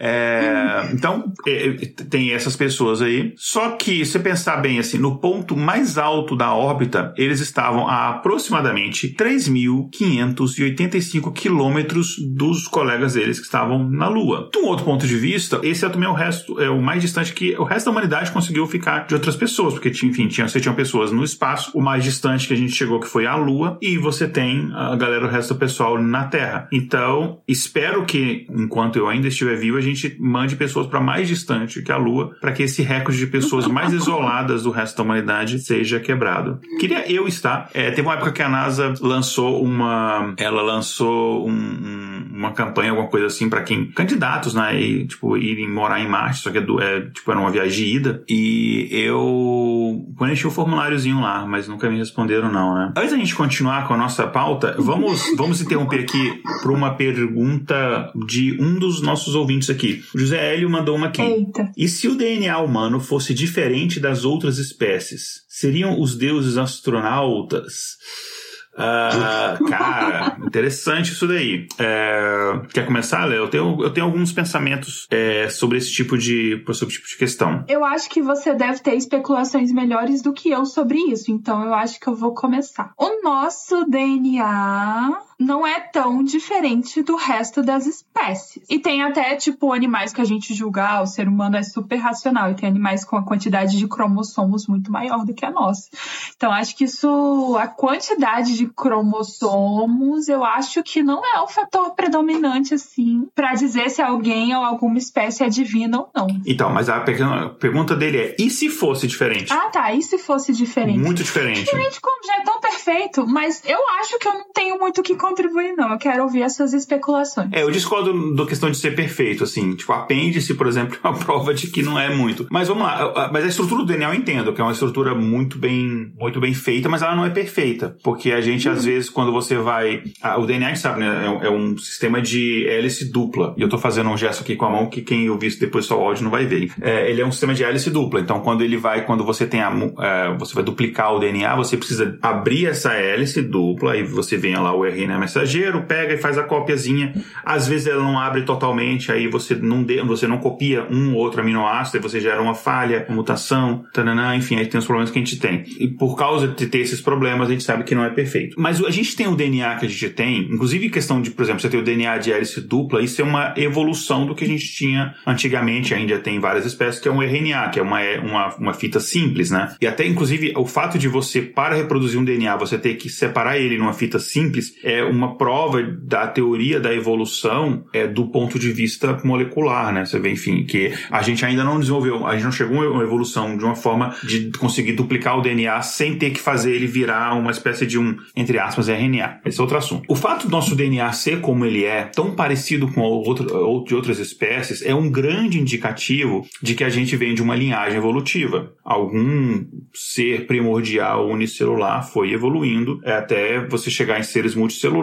É, então, é, tem essas pessoas aí. Só que, se pensar bem assim, no ponto mais alto da órbita, eles estavam a aproximadamente 3.585 quilômetros dos colegas deles que estavam na Lua. De um outro ponto de vista, esse é também o resto, é o mais distante que o resto da humanidade conseguiu ficar de outras pessoas, porque, enfim, tinha você tinha pessoas no espaço, o mais distante que a gente chegou que foi a Lua, e você tem a galera, o resto do pessoal na Terra. Então, espero que, enquanto eu ainda estiver vivo, a gente mande pessoas para mais distante que a Lua, para que esse recorde de pessoas mais isoladas do resto da humanidade seja quebrado. Queria eu estar. É, teve uma época que a NASA lançou uma. Ela lançou um, um, uma campanha, alguma coisa assim, para quem. Candidatos, né? E, tipo, irem morar em Marte, só que é, é tipo, era uma viagem de ida. E eu preenchi o formuláriozinho lá, mas nunca me responderam, não, né? Antes da gente continuar com a nossa pauta, vamos, vamos interromper aqui para uma pergunta de um dos nossos ouvintes aqui. O José Hélio mandou uma aqui. Eita. E se o DNA humano fosse diferente das outras espécies? Seriam os deuses astronautas? Uh, cara, interessante isso daí. É, quer começar, Léo? Eu tenho, eu tenho alguns pensamentos é, sobre esse tipo de sobre esse tipo de questão. Eu acho que você deve ter especulações melhores do que eu sobre isso, então eu acho que eu vou começar. O nosso DNA não é tão diferente do resto das espécies. E tem até, tipo, animais que a gente julga, ah, o ser humano é super racional, e tem animais com a quantidade de cromossomos muito maior do que a nossa. Então, acho que isso, a quantidade de cromossomos, eu acho que não é o fator predominante, assim, para dizer se alguém ou alguma espécie é divina ou não. Então, mas a pergunta dele é: e se fosse diferente? Ah, tá. E se fosse diferente? Muito diferente. Diferente como já é tão perfeito, mas eu acho que eu não tenho muito o que contribuir, não. Eu quero ouvir as suas especulações. É, eu discordo da questão de ser perfeito, assim. Tipo, apêndice, por exemplo, é uma prova de que não é muito. Mas vamos lá. Mas a estrutura do DNA eu entendo, que é uma estrutura muito bem, muito bem feita, mas ela não é perfeita. Porque a gente, às vezes, quando você vai. Ah, o DNA, a gente sabe, né? É, é, um sistema de hélice dupla. E eu tô fazendo um gesto aqui com a mão que quem ouvir isso depois só o áudio não vai ver. É, ele é um sistema de hélice dupla. Então, quando ele vai, quando você tem a. É, você vai duplicar o DNA, você precisa abrir essa hélice dupla, aí você vem lá o RNA mensageiro, pega e faz a copiazinha. Às vezes ela não abre totalmente, aí você não, de, você não copia um ou outro aminoácido, aí você gera uma falha, uma mutação, tananã, enfim, aí tem os problemas que a gente tem. E por causa de ter esses problemas, a gente sabe que não é perfeito. Mas a gente tem o DNA que a gente tem, inclusive questão de, por exemplo, você tem o DNA de hélice dupla, isso é uma evolução do que a gente tinha antigamente, ainda tem várias espécies, que é um RNA, que é uma, uma, uma fita simples, né? E até, inclusive, o fato de você, para reproduzir um DNA, você ter que separar ele numa fita simples, é uma prova da teoria da evolução é, do ponto de vista molecular, né? Você vê, enfim, que a gente ainda não desenvolveu, a gente não chegou a uma evolução de uma forma de conseguir duplicar o DNA sem ter que fazer ele virar uma espécie de um, entre aspas, RNA. Esse é outro assunto. O fato do nosso DNA ser como ele é, tão parecido com outro, de outras espécies, é um grande indicativo de que a gente vem de uma linhagem evolutiva. Algum ser primordial unicelular foi evoluindo até você chegar em seres multicelulares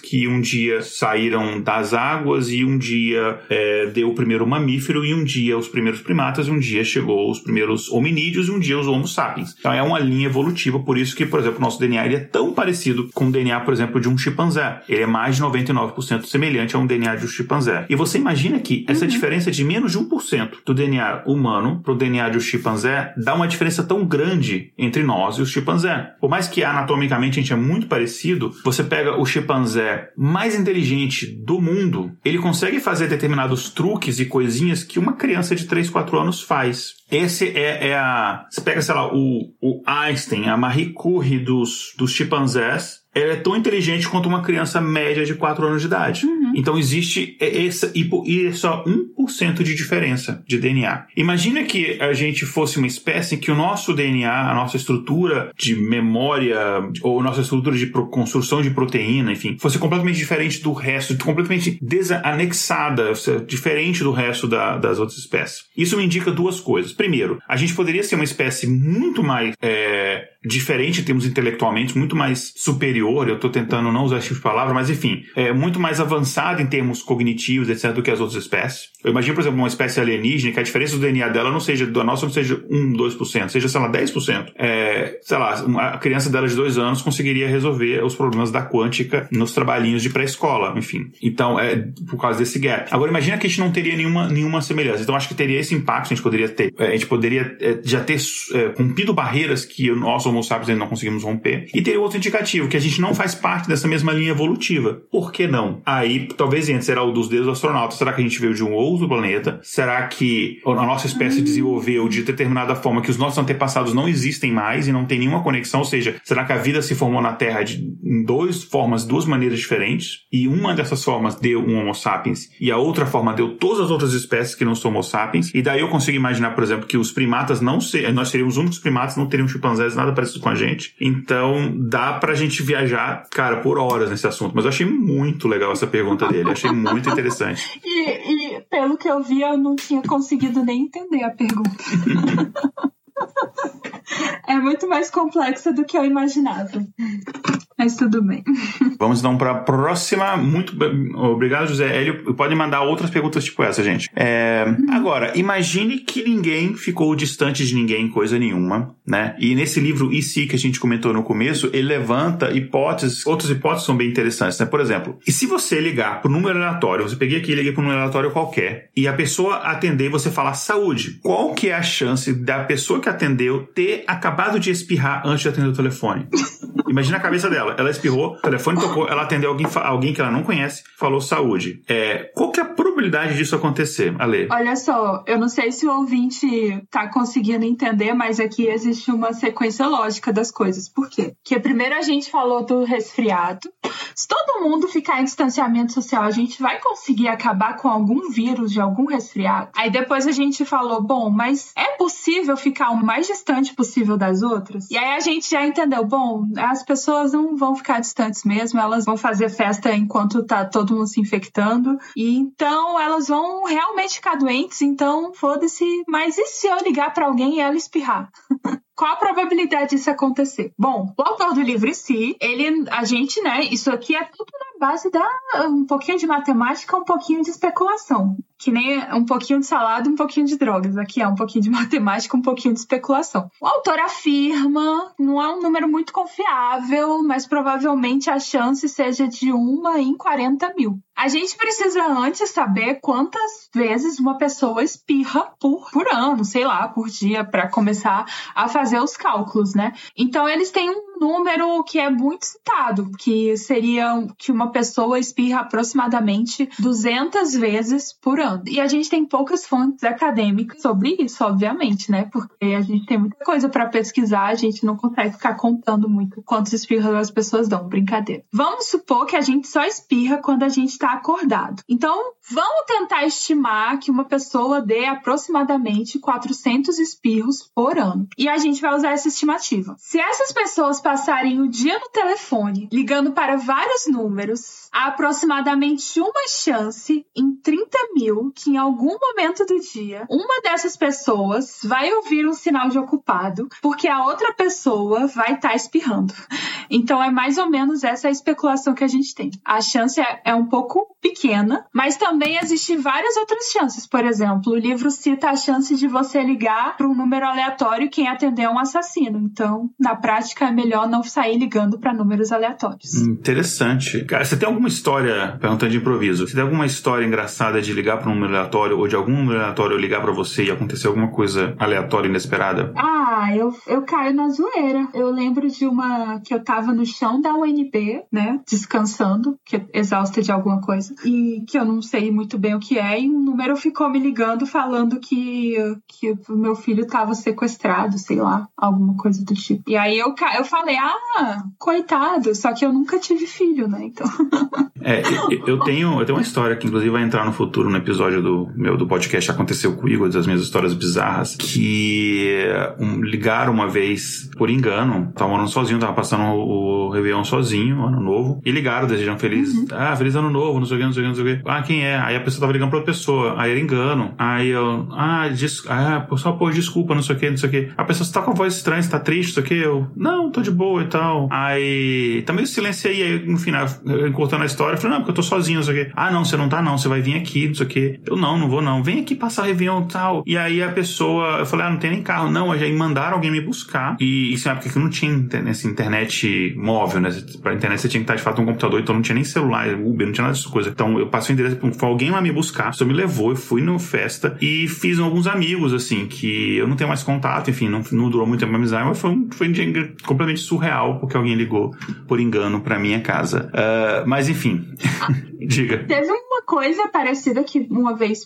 que um dia saíram das águas e um dia é, deu o primeiro mamífero e um dia os primeiros primatas e um dia chegou os primeiros hominídeos e um dia os homo sapiens. Então é uma linha evolutiva, por isso que, por exemplo, o nosso DNA ele é tão parecido com o DNA, por exemplo, de um chimpanzé. Ele é mais de 99% semelhante a um DNA de um chimpanzé. E você imagina que essa uhum. diferença de menos de 1% do DNA humano para o DNA de um chimpanzé dá uma diferença tão grande entre nós e os chimpanzé. Por mais que anatomicamente a gente é muito parecido, você pega o chimpanzé mais inteligente do mundo, ele consegue fazer determinados truques e coisinhas que uma criança de 3, 4 anos faz. Esse é, é a. Você pega, sei lá, o, o Einstein, a Marie Curie dos, dos chimpanzés, ela é tão inteligente quanto uma criança média de 4 anos de idade. Uhum. Então existe essa e é só 1% de diferença de DNA. Imagina que a gente fosse uma espécie em que o nosso DNA, a nossa estrutura de memória ou nossa estrutura de construção de proteína, enfim, fosse completamente diferente do resto, completamente desanexada, diferente do resto da, das outras espécies. Isso me indica duas coisas. Primeiro, a gente poderia ser uma espécie muito mais é, diferente em termos intelectualmente, muito mais superior, eu estou tentando não usar esse tipo de palavra, mas enfim, é muito mais avançada em termos cognitivos, etc., do que as outras espécies. Eu imagino, por exemplo, uma espécie alienígena que a diferença do DNA dela não seja, da nossa não seja 1, 2%, seja, sei lá, 10%. É, sei lá, a criança dela de dois anos conseguiria resolver os problemas da quântica nos trabalhinhos de pré-escola, enfim. Então, é por causa desse gap. Agora, imagina que a gente não teria nenhuma, nenhuma semelhança. Então, acho que teria esse impacto, a gente poderia ter. É, a gente poderia é, já ter é, cumprido barreiras que o nosso Homo sapiens ainda não conseguimos romper. E teria outro indicativo, que a gente não faz parte dessa mesma linha evolutiva. Por que não? Aí, talvez entre, será o dos dedos astronautas. Será que a gente veio de um outro planeta? Será que a nossa espécie desenvolveu de determinada forma que os nossos antepassados não existem mais e não tem nenhuma conexão? Ou seja, será que a vida se formou na Terra de, duas formas, duas maneiras diferentes? E uma dessas formas deu um Homo sapiens e a outra forma deu todas as outras espécies que não são Homo sapiens? E daí eu consigo imaginar, por exemplo, que os primatas não ser, nós seríamos os únicos primatas, não teriam chimpanzés nada parecido com a gente. Então dá pra gente viajar, cara, por horas nesse assunto. Mas eu achei muito legal essa pergunta dele, achei muito interessante. e, e pelo que eu vi, eu não tinha conseguido nem entender a pergunta. é muito mais complexa do que eu imaginava. Mas tudo bem. Vamos então para a próxima. Muito obrigado, José Hélio. Pode mandar outras perguntas tipo essa, gente. É... Uhum. Agora, imagine que ninguém ficou distante de ninguém, coisa nenhuma, né? E nesse livro E se que a gente comentou no começo, ele levanta hipóteses, outras hipóteses são bem interessantes, né? Por exemplo, e se você ligar para o número aleatório, você peguei aqui e liguei para um número aleatório qualquer, e a pessoa atender você falar saúde, qual que é a chance da pessoa que atendeu ter acabado de espirrar antes de atender o telefone? Imagina a cabeça dela. Ela espirrou, o telefone tocou, ela atendeu alguém, alguém que ela não conhece, falou saúde. É, qual que é a probabilidade disso acontecer, Ale? Olha só, eu não sei se o ouvinte tá conseguindo entender, mas aqui existe uma sequência lógica das coisas. Por quê? Porque primeiro a gente falou do resfriado. Se todo mundo ficar em distanciamento social, a gente vai conseguir acabar com algum vírus de algum resfriado. Aí depois a gente falou, bom, mas é possível ficar o mais distante possível das outras? E aí a gente já entendeu, bom, as pessoas não vão ficar distantes mesmo, elas vão fazer festa enquanto tá todo mundo se infectando. E então elas vão realmente ficar doentes, então foda-se. Mas e se eu ligar para alguém e ela espirrar? Qual a probabilidade disso acontecer? Bom, o autor do livro em si, ele, a gente, né, isso aqui é tudo na base da um pouquinho de matemática, um pouquinho de especulação. Que nem um pouquinho de salada, um pouquinho de drogas. Aqui é um pouquinho de matemática, um pouquinho de especulação. O autor afirma, não é um número muito confiável, mas provavelmente a chance seja de uma em 40 mil. A gente precisa antes saber quantas vezes uma pessoa espirra por, por ano, sei lá, por dia, para começar a fazer os cálculos, né? Então eles têm um número que é muito citado, que seria que uma pessoa espirra aproximadamente 200 vezes por ano. E a gente tem poucas fontes acadêmicas sobre isso, obviamente, né? Porque a gente tem muita coisa para pesquisar, a gente não consegue ficar contando muito quantos espirros as pessoas dão, brincadeira. Vamos supor que a gente só espirra quando a gente está acordado. Então, vamos tentar estimar que uma pessoa dê aproximadamente 400 espirros por ano. E a gente vai usar essa estimativa. Se essas pessoas passarem o dia no telefone ligando para vários números, há aproximadamente uma chance em 30 mil que em algum momento do dia uma dessas pessoas vai ouvir um sinal de ocupado porque a outra pessoa vai estar tá espirrando. Então é mais ou menos essa a especulação que a gente tem. A chance é, é um pouco pequena, mas também existem várias outras chances. Por exemplo, o livro cita a chance de você ligar para um número aleatório quem atender é um assassino. Então, na prática, é melhor não sair ligando para números aleatórios. Interessante. Cara, você tem alguma história, perguntando de improviso, você tem alguma história engraçada de ligar para um número aleatório ou de algum número aleatório ligar para você e acontecer alguma coisa aleatória inesperada? Ah, eu, eu caio na zoeira. Eu lembro de uma que eu tava no chão da UNB, né, descansando, que é exausta de alguma coisa, e que eu não sei muito bem o que é, e um número ficou me ligando falando que, que o meu filho tava sequestrado, sei lá, alguma coisa do tipo. E aí eu, eu falei, ah, coitado, só que eu nunca tive filho, né, então... É, eu tenho, eu tenho uma história que inclusive vai entrar no futuro no episódio do meu do podcast Aconteceu Comigo, das minhas histórias bizarras, que um, ligaram uma vez por engano, tava morando sozinho, tava passando o, Réveillon sozinho, ano novo, e ligaram, desejando feliz, uhum. ah, feliz ano novo, não sei o que, não sei o que, não sei o que. Ah, quem é? Aí a pessoa tava ligando pra outra pessoa, aí era engano. Aí eu, ah, des, ah só pô, desculpa, não sei o que, não sei o que. A pessoa, você tá com a voz estranha, você tá triste, não sei o que? Eu, não, tô de boa e tal. Aí, tá meio silêncio aí, aí no final, encurtando a história, eu falei, não, porque eu tô sozinho, não sei o que. Ah, não, você não tá não, você vai vir aqui, não sei o que. Eu, não, não vou não. Vem aqui passar Réveillon e tal. E aí a pessoa, eu falei, ah, não tem nem carro. Não, já mandaram alguém me buscar. E isso é uma época que não tinha internet, móvel, né? Pra internet você tinha que estar de fato um computador, então não tinha nem celular, Uber, não tinha nada dessas coisas. Então eu passei o endereço, foi alguém lá me buscar, só me levou, eu fui no festa e fiz alguns amigos, assim, que eu não tenho mais contato, enfim, não, não durou muito tempo a amizade, mas foi um, foi um dia completamente surreal, porque alguém ligou por engano pra minha casa. Uh, mas enfim, diga. Teve uma coisa parecida que uma vez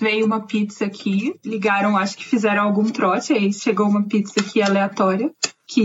veio uma pizza aqui, ligaram, acho que fizeram algum trote, aí chegou uma pizza aqui aleatória que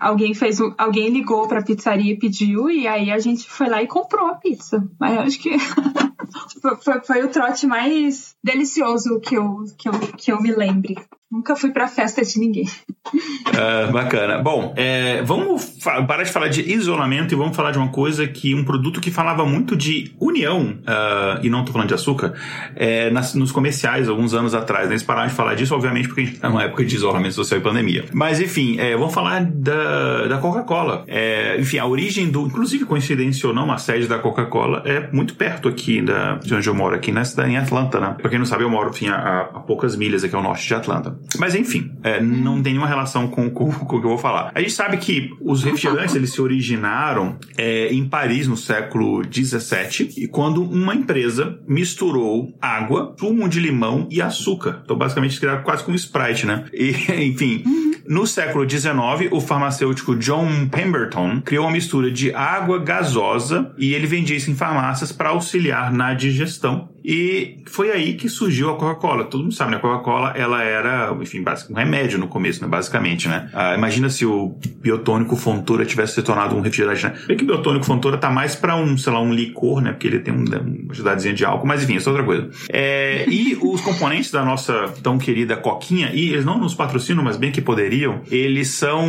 alguém fez alguém ligou para a pizzaria e pediu e aí a gente foi lá e comprou a pizza. Mas acho que foi, foi, o trote mais delicioso que eu, que eu, que eu me lembre. Nunca fui pra festa de ninguém. Uh, bacana. Bom, é, vamos parar de falar de isolamento e vamos falar de uma coisa que um produto que falava muito de união, uh, e não tô falando de açúcar, é, nas, nos comerciais, alguns anos atrás. Né? Eles pararam de falar disso, obviamente, porque a gente tá numa época de isolamento social e pandemia. Mas, enfim, é, vamos falar da, da Coca-Cola. É, enfim, a origem do. Inclusive, coincidência ou não, a sede da Coca-Cola é muito perto aqui da, de onde eu moro, aqui na cidade, em Atlanta, né? Pra quem não sabe, eu moro, enfim, a, a poucas milhas aqui ao norte de Atlanta. Mas enfim, é, não tem nenhuma relação com, com, com, o que eu vou falar. A gente sabe que os refrigerantes eles se originaram é, em Paris no século 17 e quando uma empresa misturou água, sumo de limão e açúcar. Então basicamente criaram quase como Sprite, né? E enfim, no século 19 o farmacêutico John Pemberton criou uma mistura de água gasosa e ele vendia isso em farmácias para auxiliar na digestão. E foi aí que surgiu a Coca-Cola. Todo mundo sabe, né? A Coca-Cola, ela era, enfim, um remédio no começo, né? Basicamente, né? Ah, imagina se o biotônico Fontoura tivesse se tornado um refrigerante, né? Bem que o biotônico Fontoura tá mais pra um, sei lá, um licor, né? Porque ele tem um, uma quantidadezinha de álcool, mas enfim, isso é outra coisa. É, e os componentes da nossa tão querida Coquinha, e eles não nos patrocinam, mas bem que poderiam, eles são,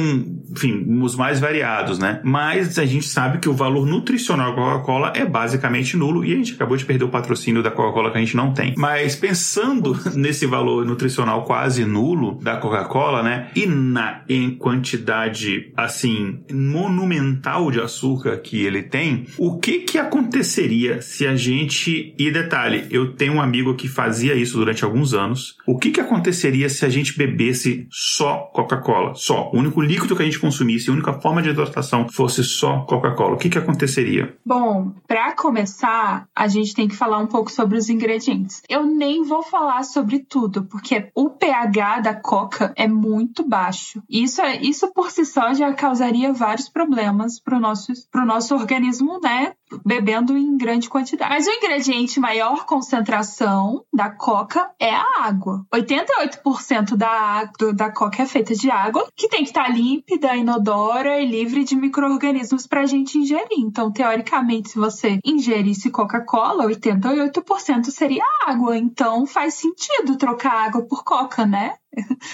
enfim, os mais variados, né? Mas a gente sabe que o valor nutricional da Coca-Cola é basicamente nulo e a gente acabou de perder o patrocínio da Coca Coca-Cola que a gente não tem. Mas pensando nesse valor nutricional quase nulo da Coca-Cola, né? E na em quantidade assim monumental de açúcar que ele tem, o que que aconteceria se a gente e detalhe, eu tenho um amigo que fazia isso durante alguns anos. O que que aconteceria se a gente bebesse só Coca-Cola? Só, o único líquido que a gente consumisse, a única forma de hidratação fosse só Coca-Cola. O que que aconteceria? Bom, para começar, a gente tem que falar um pouco sobre sobre os ingredientes. Eu nem vou falar sobre tudo, porque o pH da coca é muito baixo. Isso, é, isso por si só já causaria vários problemas para o nosso, nosso organismo, né? Bebendo em grande quantidade. Mas o ingrediente maior concentração da coca é a água. 88% da, do, da coca é feita de água, que tem que estar tá límpida, inodora e livre de micro-organismos para a gente ingerir. Então, teoricamente, se você ingerisse Coca-Cola, 88% seria água. Então faz sentido trocar água por coca, né?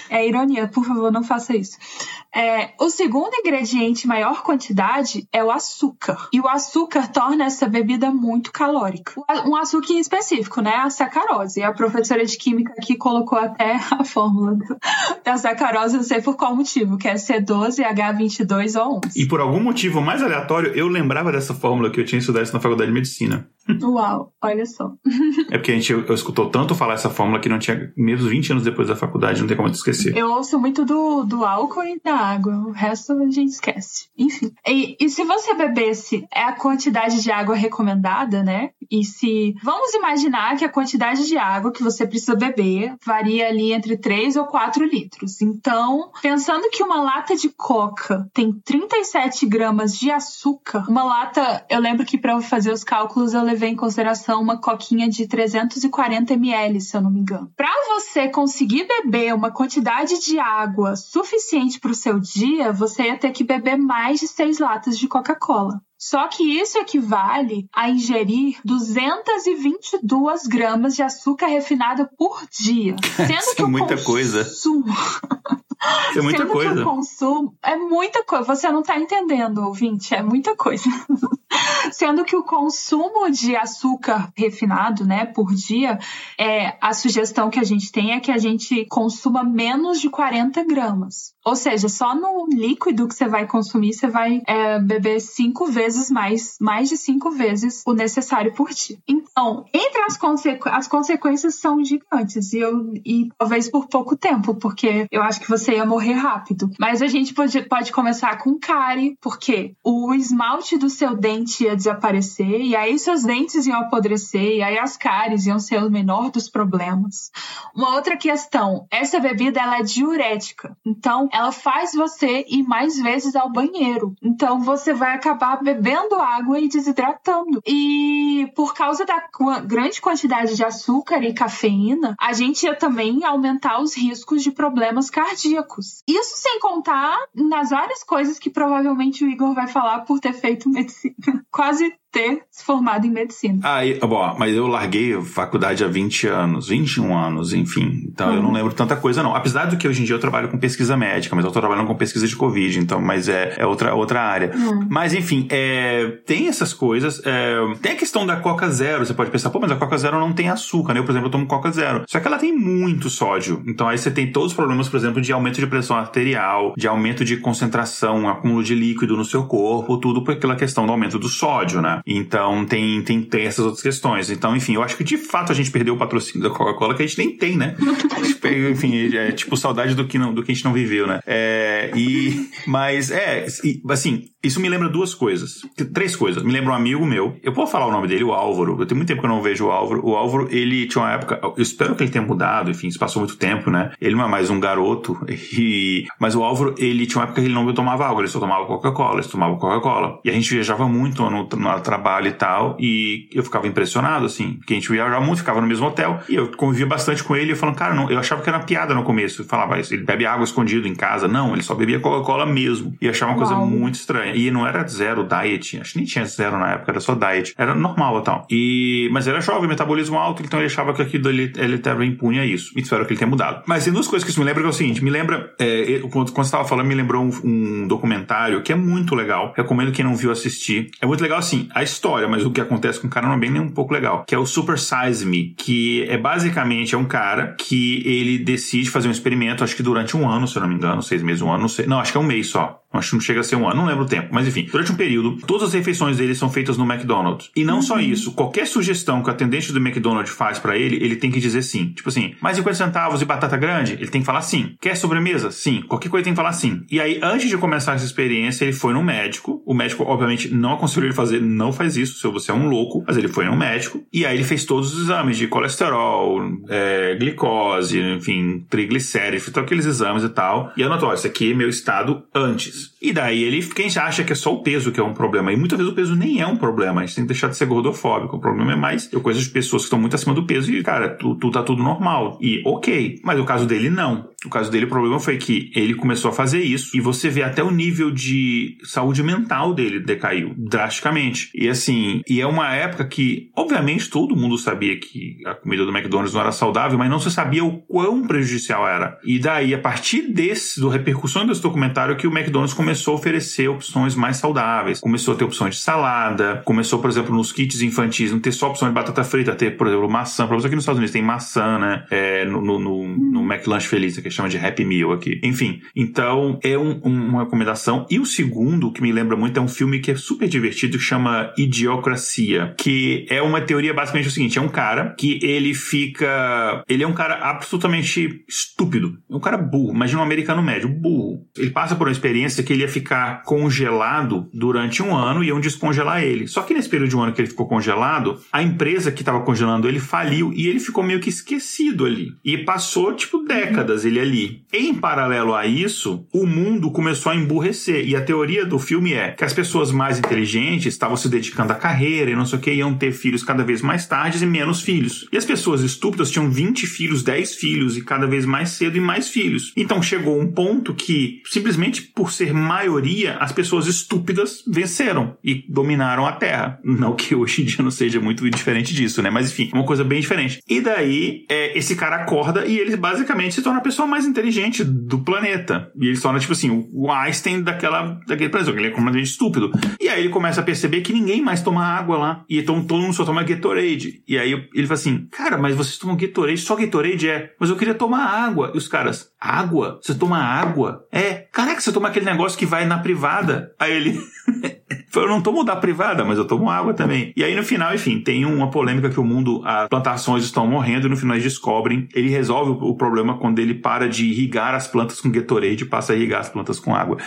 É ironia, por favor, não faça isso. É, o segundo ingrediente, maior quantidade, é o açúcar. E o açúcar torna essa bebida muito calórica. Um açúcar em específico, né? A sacarose. A professora de química aqui colocou até a fórmula da sacarose, não sei por qual motivo, que é C12H22O11. E por algum motivo mais aleatório, eu lembrava dessa fórmula que eu tinha estudado na faculdade de medicina. Uau, olha só. é porque a gente eu, eu escutou tanto falar essa fórmula que não tinha, mesmo 20 anos depois da faculdade, não tem como esquecer. Eu ouço muito do, do álcool e da água, o resto a gente esquece. Enfim. E, e se você bebesse é a quantidade de água recomendada, né? E se. Vamos imaginar que a quantidade de água que você precisa beber varia ali entre 3 ou 4 litros. Então, pensando que uma lata de coca tem 37 gramas de açúcar, uma lata. Eu lembro que para fazer os cálculos eu levei em consideração uma coquinha de 340 ml, se eu não me engano. Para você conseguir beber uma quantidade de água suficiente para o seu dia, você ia ter que beber mais de 6 latas de Coca-Cola. Só que isso equivale a ingerir 222 gramas de açúcar refinado por dia. Sendo que é muita consumo... coisa. É muita Sendo coisa. Que o consumo é muita coisa. Você não está entendendo, ouvinte. É muita coisa. Sendo que o consumo de açúcar refinado, né, por dia, é a sugestão que a gente tem é que a gente consuma menos de 40 gramas. Ou seja, só no líquido que você vai consumir, você vai é, beber cinco vezes mais, mais de cinco vezes o necessário por dia. Então, entre as, as consequências são gigantes e, eu, e talvez por pouco tempo, porque eu acho que você ia morrer rápido. Mas a gente pode, pode começar com cárie, porque o esmalte do seu dente ia desaparecer e aí seus dentes iam apodrecer e aí as cáries iam ser o menor dos problemas. Uma outra questão, essa bebida ela é diurética, então ela faz você ir mais vezes ao banheiro. Então você vai acabar bebendo água e desidratando. E por causa da grande quantidade de açúcar e cafeína, a gente ia também aumentar os riscos de problemas cardíacos. Isso sem contar nas várias coisas que provavelmente o Igor vai falar por ter feito medicina. Quase ter se formado em medicina. Ah, bom, mas eu larguei a faculdade há 20 anos, 21 anos, enfim. Então eu não uhum. lembro tanta coisa, não. Apesar do que hoje em dia eu trabalho com pesquisa médica, mas eu tô trabalhando com pesquisa de Covid, então, mas é, é outra, outra área. Uhum. Mas enfim, é, tem essas coisas. É, tem a questão da Coca Zero. Você pode pensar, pô, mas a Coca Zero não tem açúcar, né? Eu, por exemplo, eu tomo Coca Zero. Só que ela tem muito sódio. Então aí você tem todos os problemas, por exemplo, de aumento de pressão arterial, de aumento de concentração, acúmulo de líquido no seu corpo, tudo por aquela questão do aumento do sódio, né? Então tem, tem, tem essas outras questões. Então, enfim, eu acho que de fato a gente perdeu o patrocínio da Coca-Cola que a gente nem tem, né? enfim, é tipo saudade do que, não, do que a gente não viveu, né? É, e, mas é, assim, isso me lembra duas coisas. Três coisas. Me lembra um amigo meu. Eu posso falar o nome dele, o Álvaro. Eu tenho muito tempo que eu não vejo o Álvaro. O Álvaro, ele tinha uma época. Eu espero que ele tenha mudado, enfim, isso passou muito tempo, né? Ele não é mais um garoto. E, mas o Álvaro, ele tinha uma época que ele não tomava água, ele só tomava Coca-Cola, ele tomava Coca-Cola. E a gente viajava muito no, no, trabalho e tal. E eu ficava impressionado, assim, porque a gente viajava muito, ficava no mesmo hotel. E eu convivia bastante com ele. E eu falando, cara, não, eu achava que era uma piada no começo. Eu falava, ele bebe água escondido em casa. Não, ele só bebia Coca-Cola mesmo. E achava uma Uau. coisa muito estranha. E não era zero diet, acho que nem tinha zero na época, era só diet. Era normal e tal. E, mas era jovem, metabolismo alto, então ele achava que aquilo ele, ele estava impune a isso. E espero que ele tenha mudado. Mas tem duas coisas que isso me lembra que é o seguinte: me lembra, é, quando, quando você estava falando, me lembrou um, um, documentário que é muito legal. Recomendo quem não viu assistir. É muito legal, assim, a história, mas o que acontece com o cara não é bem nem um pouco legal. Que é o Super Size Me, que é basicamente é um cara que ele decide fazer um experimento, acho que durante um ano, se eu não me engano, seis meses, um ano, não sei. Não, acho que é um mês só. Acho que não chega a ser um ano, não lembro o tempo. Mas enfim, durante um período, todas as refeições dele são feitas no McDonald's. E não uhum. só isso, qualquer sugestão que o atendente do McDonald's faz para ele, ele tem que dizer sim. Tipo assim, mais 50 centavos e batata grande? Ele tem que falar sim. Quer sobremesa? Sim. Qualquer coisa tem que falar sim. E aí, antes de começar essa experiência, ele foi no médico. O médico, obviamente, não aconselhou ele fazer, não faz isso, se você é um louco. Mas ele foi no médico. E aí ele fez todos os exames de colesterol, é, glicose, enfim, triglicéridos, todos aqueles exames e tal. E anotou, isso aqui é meu estado antes. E daí ele, quem acha que é só o peso que é um problema, e muitas vezes o peso nem é um problema, a gente tem que deixar de ser gordofóbico. O problema é mais eu conheço pessoas que estão muito acima do peso e, cara, tu, tu tá tudo normal. E ok. Mas o caso dele não. O caso dele, o problema foi que ele começou a fazer isso e você vê até o nível de saúde mental dele decaiu drasticamente. E assim, e é uma época que, obviamente, todo mundo sabia que a comida do McDonald's não era saudável, mas não se sabia o quão prejudicial era. E daí, a partir desse, do repercussão desse documentário, que o McDonald's começou a oferecer opções mais saudáveis. Começou a ter opções de salada, começou, por exemplo, nos kits infantis, não ter só opção de batata frita, ter, por exemplo, maçã. Você aqui nos Estados Unidos tem maçã, né? É, no, no, no, no McLunch Feliz, que chama de Happy Meal aqui. Enfim, então é um, um, uma recomendação. E o segundo, que me lembra muito, é um filme que é super divertido, que chama Idiocracia, que é uma teoria basicamente o seguinte: é um cara que ele fica. Ele é um cara absolutamente estúpido. É um cara burro. Imagina um americano médio, burro. Ele passa por uma experiência que ele ia ficar congelado durante um ano e iam descongelar ele. Só que nesse período de um ano que ele ficou congelado, a empresa que estava congelando ele faliu e ele ficou meio que esquecido ali. E passou, tipo, décadas ele ali. Em paralelo a isso, o mundo começou a emburrecer. E a teoria do filme é que as pessoas mais inteligentes estavam se dedicando à carreira e não sei o que, iam ter filhos cada vez mais tarde e menos filhos. E as pessoas estúpidas tinham 20 filhos, 10 filhos e cada vez mais cedo e mais filhos. Então chegou um ponto que, simplesmente por ser maioria, as pessoas estúpidas venceram e dominaram a Terra. Não que hoje em dia não seja muito diferente disso, né? Mas enfim, uma coisa bem diferente. E daí, é, esse cara acorda e ele basicamente basicamente se torna a pessoa mais inteligente do planeta. E ele se torna, tipo assim, o Einstein daquela, daquele planeta, ele é completamente estúpido. E aí ele começa a perceber que ninguém mais toma água lá. E então todo mundo só toma Gatorade. E aí ele fala assim, cara, mas vocês tomam Gatorade, só Gatorade é. Mas eu queria tomar água. E os caras, água? Você toma água? É. Caraca, você toma aquele negócio que vai na privada. Aí ele. Eu não tomo da privada, mas eu tomo água também. E aí no final, enfim, tem uma polêmica que o mundo, as plantações estão morrendo e no final eles descobrem. Ele resolve o problema quando ele para de irrigar as plantas com Gatorade e passa a irrigar as plantas com água.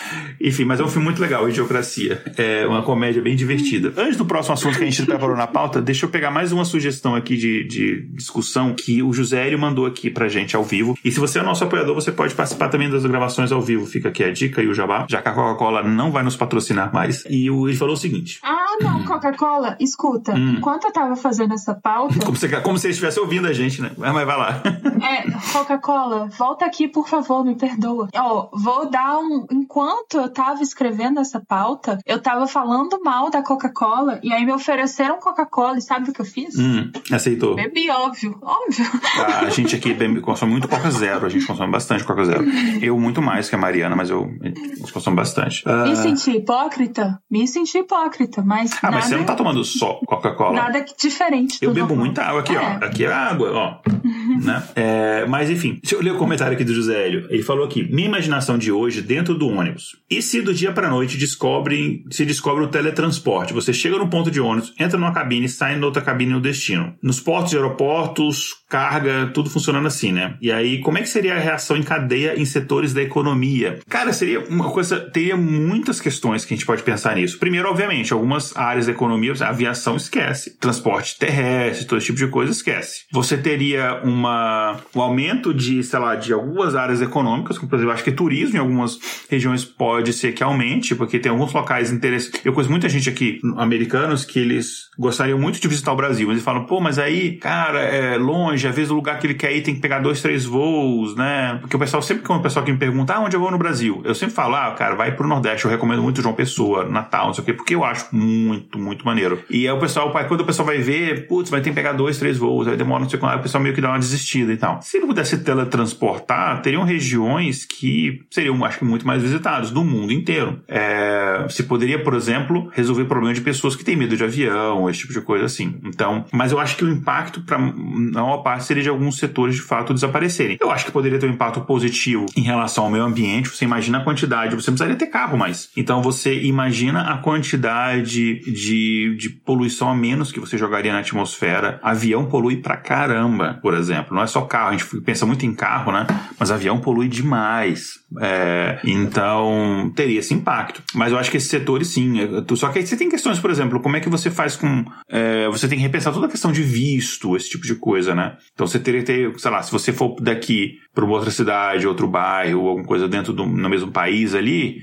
Enfim, mas é um filme muito legal, Idiocracia. É uma comédia bem divertida. Antes do próximo assunto que a gente preparou na pauta, deixa eu pegar mais uma sugestão aqui de, de discussão que o José Hélio mandou aqui pra gente ao vivo. E se você é nosso apoiador, você pode participar também das gravações ao vivo. Fica aqui a dica e o jabá, já que a Coca-Cola não vai nos patrocinar mais. E o ele falou o seguinte. Ah, não, Coca-Cola, escuta. Hum. Enquanto eu tava fazendo essa pauta. Como se, como se ele estivesse ouvindo a gente, né? Mas vai lá. É, Coca-Cola, volta aqui, por favor, me perdoa. Ó, vou dar um. Enquanto eu tava escrevendo essa pauta, eu tava falando mal da Coca-Cola e aí me ofereceram Coca-Cola e sabe o que eu fiz? Hum, aceitou. Bebi, óbvio, óbvio. Ah, a gente aqui consome muito Coca Zero, a gente consome bastante Coca Zero. Eu muito mais que a Mariana, mas eu, gente consome bastante. Me uh... senti hipócrita? Me senti hipócrita, mas. Ah, nada, mas você não tá tomando só Coca-Cola. Nada diferente. Eu bebo normal. muita água aqui, é. ó. Aqui é água, ó. né? É, mas enfim, deixa eu ler o comentário aqui do José Hélio. Ele falou aqui: minha imaginação de hoje dentro do ônibus. E se do dia pra noite descobrem, se descobre o teletransporte? Você chega no ponto de ônibus, entra numa cabine, sai na outra cabine no destino. Nos portos e aeroportos, carga, tudo funcionando assim, né? E aí, como é que seria a reação em cadeia em setores da economia? Cara, seria uma coisa, teria muitas questões que a gente pode pensar nisso. Primeiro, obviamente, algumas áreas da economia, aviação esquece, transporte terrestre, todo esse tipo de coisa esquece. Você teria uma, um aumento de, sei lá, de algumas áreas econômicas, como por exemplo, acho que turismo em algumas regiões pode ser que aumente, porque tem alguns locais interessantes. Eu conheço muita gente aqui, americanos, que eles gostariam muito de visitar o Brasil, mas eles falam, pô, mas aí, cara, é longe, às vezes o lugar que ele quer ir tem que pegar dois, três voos, né? Porque o pessoal, sempre que o pessoal que me pergunta, ah, onde eu vou no Brasil? Eu sempre falo, ah, cara, vai pro Nordeste, eu recomendo muito João Pessoa, Natal, não sei o quê, porque eu acho muito, muito maneiro. E aí o pessoal, quando o pessoal vai ver, putz, vai ter que pegar dois, três voos, aí demora não sei quanto, o pessoal meio que dá uma desistida e tal. Se ele pudesse teletransportar, teriam regiões que seriam, acho que, muito mais visitadas, do mundo inteiro. É, se poderia, por exemplo, resolver problema de pessoas que têm medo de avião, esse tipo de coisa assim. Então, mas eu acho que o impacto para a maior parte seria de alguns setores de fato desaparecerem. Eu acho que poderia ter um impacto positivo em relação ao meio ambiente. Você imagina a quantidade, você precisaria ter carro mais. Então você imagina a quantidade de, de poluição a menos que você jogaria na atmosfera. Avião polui pra caramba, por exemplo. Não é só carro, a gente pensa muito em carro, né? Mas avião polui demais. É, então teria esse impacto. Mas eu acho que esses setores sim. É, só que aí você tem questões, por exemplo, como é que você faz com. É, você tem que repensar toda a questão de visto, esse tipo de coisa, né? Então você teria que ter, sei lá, se você for daqui para uma outra cidade, outro bairro, alguma coisa dentro do no mesmo país ali,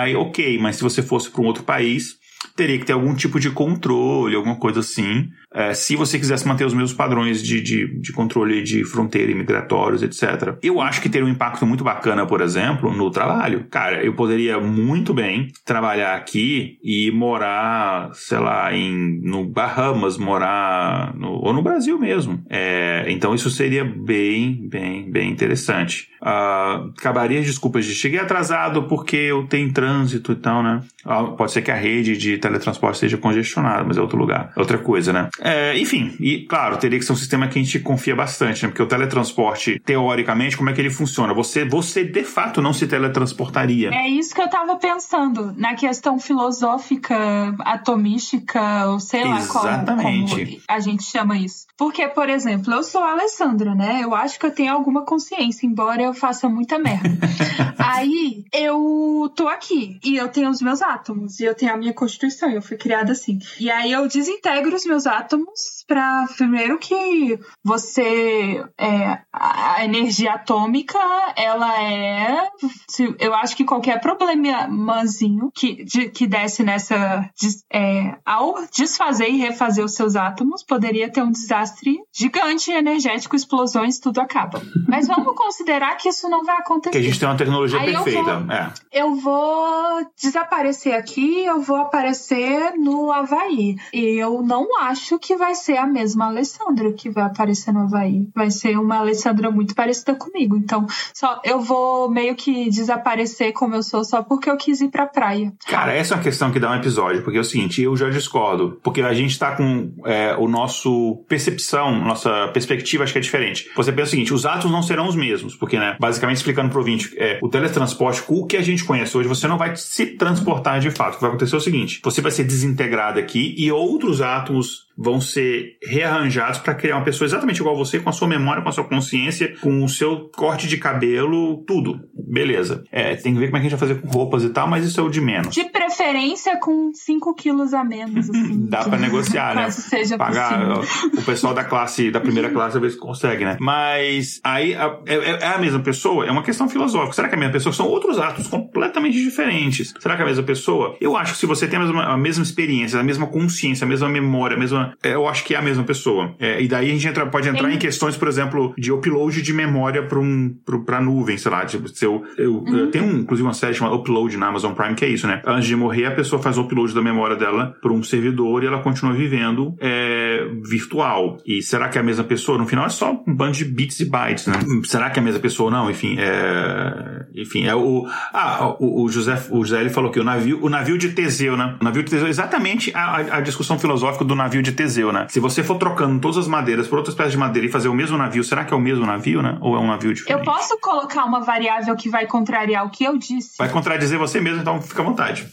aí ok, mas se você fosse para um outro país, teria que ter algum tipo de controle, alguma coisa assim, é, se você quisesse manter os mesmos padrões de, de, de controle de fronteira e migratórios, etc. Eu acho que teria um impacto muito bacana, por exemplo, no trabalho. Cara, eu poderia muito bem trabalhar aqui e morar, sei lá, em, no Bahamas, morar no, ou no Brasil mesmo. É, então isso seria bem, bem, bem interessante. Uh, acabaria as desculpas de cheguei atrasado porque eu tenho trânsito e tal, né? Uh, pode ser que a rede de teletransporte esteja congestionada, mas é outro lugar, é outra coisa, né? É, enfim, e claro, teria que ser um sistema que a gente confia bastante, né? Porque o teletransporte, teoricamente, como é que ele funciona? Você, você de fato não se teletransportaria. É isso que eu tava pensando, na questão filosófica, atomística, ou sei lá Exatamente. como, como a gente chama isso. Porque, por exemplo, eu sou a Alessandra, né? Eu acho que eu tenho alguma consciência, embora eu faça muita merda. Aí, eu tô aqui, e eu tenho os meus átomos, e eu tenho a minha constituição, eu fui criada assim. E aí eu desintegro os meus átomos átomos para primeiro que você é, a energia atômica ela é eu acho que qualquer problemazinho que de, que desse nessa é, ao desfazer e refazer os seus átomos poderia ter um desastre gigante energético explosões tudo acaba mas vamos considerar que isso não vai acontecer que a gente tem uma tecnologia Aí perfeita eu vou, é. eu vou desaparecer aqui eu vou aparecer aparecer no Havaí. E eu não acho que vai ser a mesma Alessandra que vai aparecer no Havaí. Vai ser uma Alessandra muito parecida comigo. Então, só eu vou meio que desaparecer como eu sou só porque eu quis ir pra praia. Cara, essa é uma questão que dá um episódio, porque é o seguinte, eu já discordo. Porque a gente tá com é, o nosso percepção, nossa perspectiva acho que é diferente. Você pensa o seguinte, os atos não serão os mesmos, porque, né, basicamente explicando pro ouvinte, é, o teletransporte, o que a gente conhece hoje, você não vai se transportar de fato. O que vai acontecer é o seguinte, você vai ser desintegrado aqui e outros átomos vão ser rearranjados para criar uma pessoa exatamente igual a você, com a sua memória, com a sua consciência, com o seu corte de cabelo, tudo. Beleza. É, tem que ver como é que a gente vai fazer com roupas e tal, mas isso é o de menos. De preferência com 5 quilos a menos, assim. Dá para negociar, né? seja Pagar possível. o pessoal da classe, da primeira classe, às vezes consegue, né? Mas aí a- é, é a mesma pessoa? É uma questão filosófica. Será que é a mesma pessoa? São outros atos completamente diferentes. Será que é a mesma pessoa? Eu acho que se você tem a mesma, a mesma experiência, a mesma consciência, a mesma memória, a mesma. É, eu acho que é a mesma pessoa. É, e daí a gente entra- pode entrar Tem- em questões, por exemplo, de upload de memória para um, pra nuvem, sei lá. Tipo, se eu, eu, eu tenho, um, inclusive, uma série chamada Upload na Amazon Prime, que é isso, né? Antes de morrer, a pessoa faz o upload da memória dela para um servidor e ela continua vivendo é, virtual. E será que é a mesma pessoa? No final é só um bando de bits e bytes, né? Será que é a mesma pessoa ou não? Enfim, é. Enfim, é o. Ah, o, o José, o José ele falou que o navio, o navio de Teseu, né? O navio de Teseu, exatamente a, a- a discussão filosófica do navio de Teseu, né? Se você for trocando todas as madeiras por outras peças de madeira e fazer o mesmo navio, será que é o mesmo navio, né? Ou é um navio diferente? Eu posso colocar uma variável que vai contrariar o que eu disse? Vai contradizer você mesmo, então fica à vontade.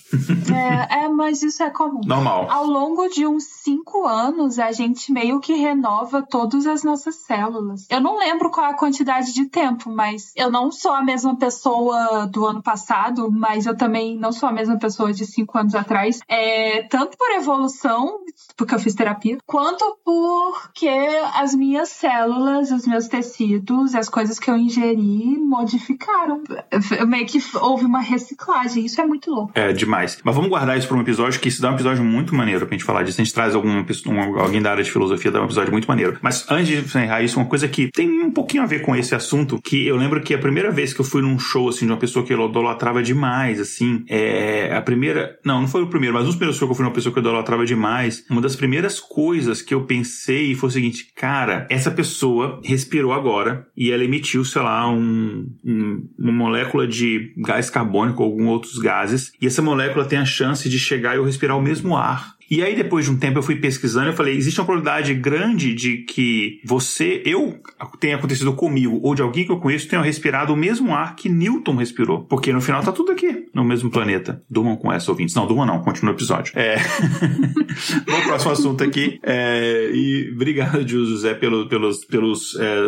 É, é, mas isso é comum. Normal. Ao longo de uns cinco anos, a gente meio que renova todas as nossas células. Eu não lembro qual é a quantidade de tempo, mas eu não sou a mesma pessoa do ano passado, mas eu também não sou a mesma pessoa de cinco anos atrás. É, tanto por evolução, porque eu fiz terapia, quanto porque as minhas células, os meus tecidos, as coisas que eu ingeri modificaram. Meio que houve uma reciclagem. Isso é muito louco. É demais. Mas vamos guardar isso para um episódio, que isso dá um episódio muito maneiro pra gente falar disso. A gente traz pessoa, um- alguém da área de filosofia, dá um episódio muito maneiro. Mas antes de encerrar isso, uma coisa que tem um pouquinho a ver com esse assunto, que eu lembro que a primeira vez que eu fui num show, assim, de uma pessoa que eu idolatrava demais, assim, é a primeira... Não, não foi o primeiro, mas dos primeiros shows que eu fui numa pessoa que idolatrava demais, uma das primeiras coisas que eu pensei foi o seguinte, cara, essa pessoa respirou agora e ela emitiu, sei lá, um, um- uma molécula de gás carbônico ou alguns outros gases, e essa molécula tem a chance de chegar e eu respirar o mesmo ar. E aí, depois de um tempo, eu fui pesquisando e falei: existe uma probabilidade grande de que você, eu, tenha acontecido comigo, ou de alguém que eu conheço, tenha respirado o mesmo ar que Newton respirou. Porque no final tá tudo aqui, no mesmo planeta. Durmam com essa, ouvintes. Não, durmam não, continua o episódio. É. Vamos pro próximo assunto aqui. É, e obrigado, José, pelo, pelos, pelos é,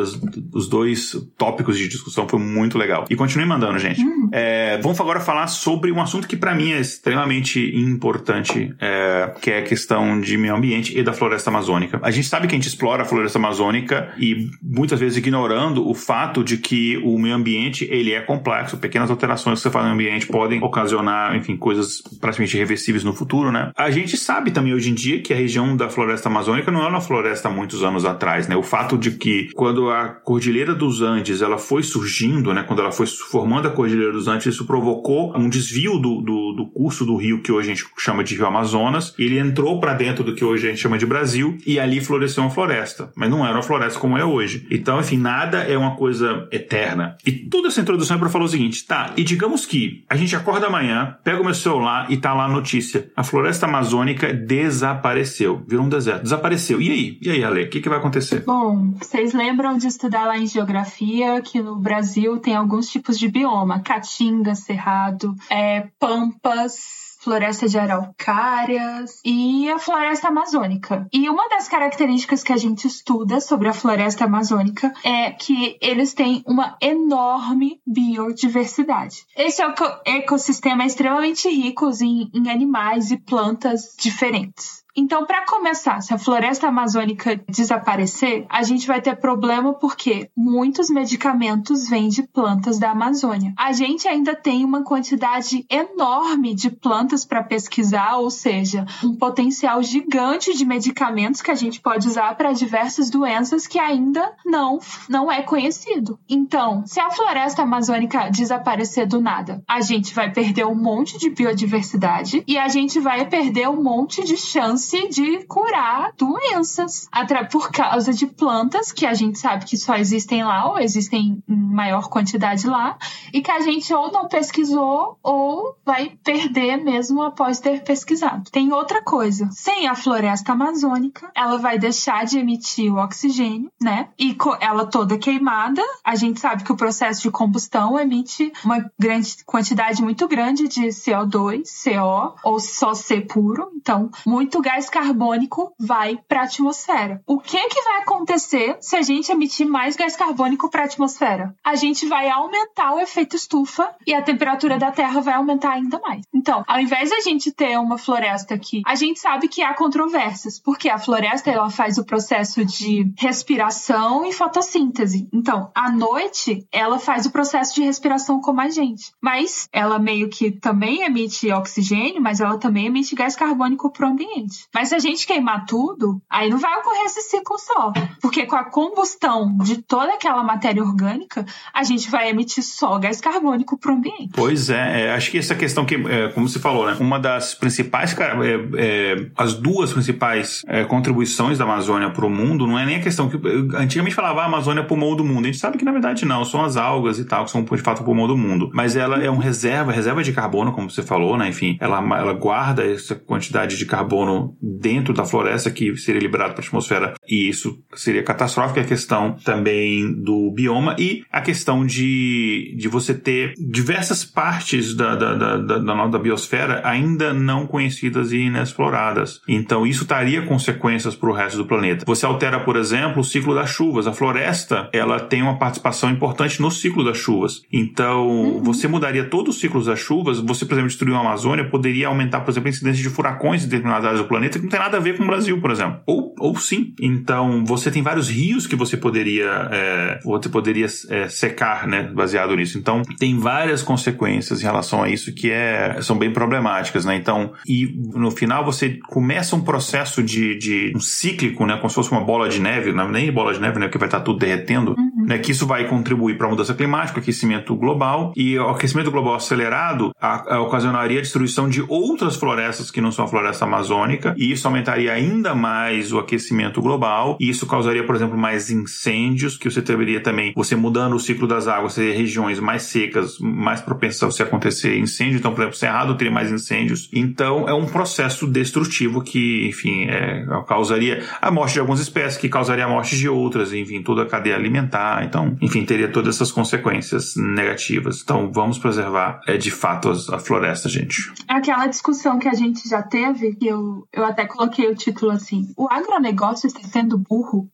os- dois tópicos de discussão. Foi muito legal. E continue mandando, gente. É, vamos agora falar sobre um assunto que para mim é extremamente importante, é, que é a questão de meio ambiente e da floresta amazônica. A gente sabe que a gente explora a floresta amazônica e muitas vezes ignorando o fato de que o meio ambiente ele é complexo. Pequenas alterações que você faz no ambiente podem ocasionar, enfim, coisas praticamente irreversíveis no futuro, né? A gente sabe também hoje em dia que a região da floresta amazônica não é uma floresta há muitos anos atrás, né? O fato de que quando a Cordilheira dos Andes ela foi surgindo, né? Quando ela foi formando a Cordilheira dos Andes, isso provocou um desvio do, do, do curso do rio que hoje a gente chama de Rio Amazonas. Ele entrou para dentro do que hoje a gente chama de Brasil e ali floresceu uma floresta, mas não era uma floresta como é hoje. Então, enfim, nada é uma coisa eterna. E toda essa introdução é para falar o seguinte, tá? E digamos que a gente acorda amanhã, pega o meu celular e tá lá a notícia: a floresta amazônica desapareceu, virou um deserto, desapareceu. E aí? E aí, Ale, o que, que vai acontecer? Bom, vocês lembram de estudar lá em geografia que no Brasil tem alguns tipos de bioma: caatinga, cerrado, é, pampas. Floresta de araucárias e a floresta amazônica. E uma das características que a gente estuda sobre a floresta amazônica é que eles têm uma enorme biodiversidade. Esse eco- ecossistema é extremamente rico em, em animais e plantas diferentes. Então, para começar, se a floresta amazônica desaparecer, a gente vai ter problema porque muitos medicamentos vêm de plantas da Amazônia. A gente ainda tem uma quantidade enorme de plantas para pesquisar, ou seja, um potencial gigante de medicamentos que a gente pode usar para diversas doenças que ainda não não é conhecido. Então, se a floresta amazônica desaparecer do nada, a gente vai perder um monte de biodiversidade e a gente vai perder um monte de chance de curar doenças por causa de plantas que a gente sabe que só existem lá ou existem em maior quantidade lá e que a gente ou não pesquisou ou vai perder mesmo após ter pesquisado. Tem outra coisa. Sem a floresta amazônica, ela vai deixar de emitir o oxigênio, né? E ela toda queimada, a gente sabe que o processo de combustão emite uma grande quantidade muito grande de CO2, CO ou só C puro. Então, muito gás carbônico vai para a atmosfera. O que que vai acontecer se a gente emitir mais gás carbônico para a atmosfera? A gente vai aumentar o efeito estufa e a temperatura da Terra vai aumentar ainda mais. Então, ao invés da gente ter uma floresta aqui, a gente sabe que há controvérsias, porque a floresta ela faz o processo de respiração e fotossíntese. Então, à noite, ela faz o processo de respiração como a gente. Mas ela meio que também emite oxigênio, mas ela também emite gás carbônico para o ambiente. Mas se a gente queimar tudo, aí não vai ocorrer esse ciclo só. Porque com a combustão de toda aquela matéria orgânica, a gente vai emitir só gás carbônico para o ambiente. Pois é, é, acho que essa questão que, é, como você falou, né, uma das principais, é, é, as duas principais é, contribuições da Amazônia para o mundo não é nem a questão que antigamente falava ah, a Amazônia é pulmão do mundo. A gente sabe que na verdade não, são as algas e tal que são de fato pulmão do mundo. Mas ela é um reserva, reserva de carbono, como você falou, né? Enfim, ela, ela guarda essa quantidade de carbono dentro da floresta que seria liberado para a atmosfera e isso seria catastrófico. A questão também do bioma e a questão de, de você ter diversas partes da, da, da, da, da biosfera ainda não conhecidas e inexploradas. Então isso traria consequências para o resto do planeta. Você altera, por exemplo, o ciclo das chuvas. A floresta ela tem uma participação importante no ciclo das chuvas. Então uhum. você mudaria todos os ciclos das chuvas. Você, por exemplo, destruir a Amazônia poderia aumentar, por exemplo, a incidência de furacões em determinadas áreas do planeta que não tem nada a ver com o Brasil, por exemplo. Ou, ou sim. Então você tem vários rios que você poderia é, você poderia é, secar, né, baseado nisso. Então tem várias consequências em relação a isso que é, são bem problemáticas, né? Então, e no final você começa um processo de, de um cíclico, né? Como se fosse uma bola de neve, não é nem bola de neve, né? Que vai estar tudo derretendo, uhum. né? Que isso vai contribuir para a mudança climática, aquecimento global e o aquecimento global acelerado a, a ocasionaria a destruição de outras florestas que não são a floresta amazônica e isso aumentaria ainda mais o aquecimento global e isso causaria, por exemplo, mais incêndios que você teria também, você mudando o ciclo das águas, teria regiões mais secas, mais propensas a se acontecer incêndio, então, por exemplo, Cerrado teria mais incêndios. Então, é um processo destrutivo que, enfim, é, causaria a morte de algumas espécies, que causaria a morte de outras, enfim, toda a cadeia alimentar. Então, enfim, teria todas essas consequências negativas. Então, vamos preservar, é, de fato, a floresta, gente. Aquela discussão que a gente já teve, que eu até coloquei o título assim: o agronegócio está sendo burro.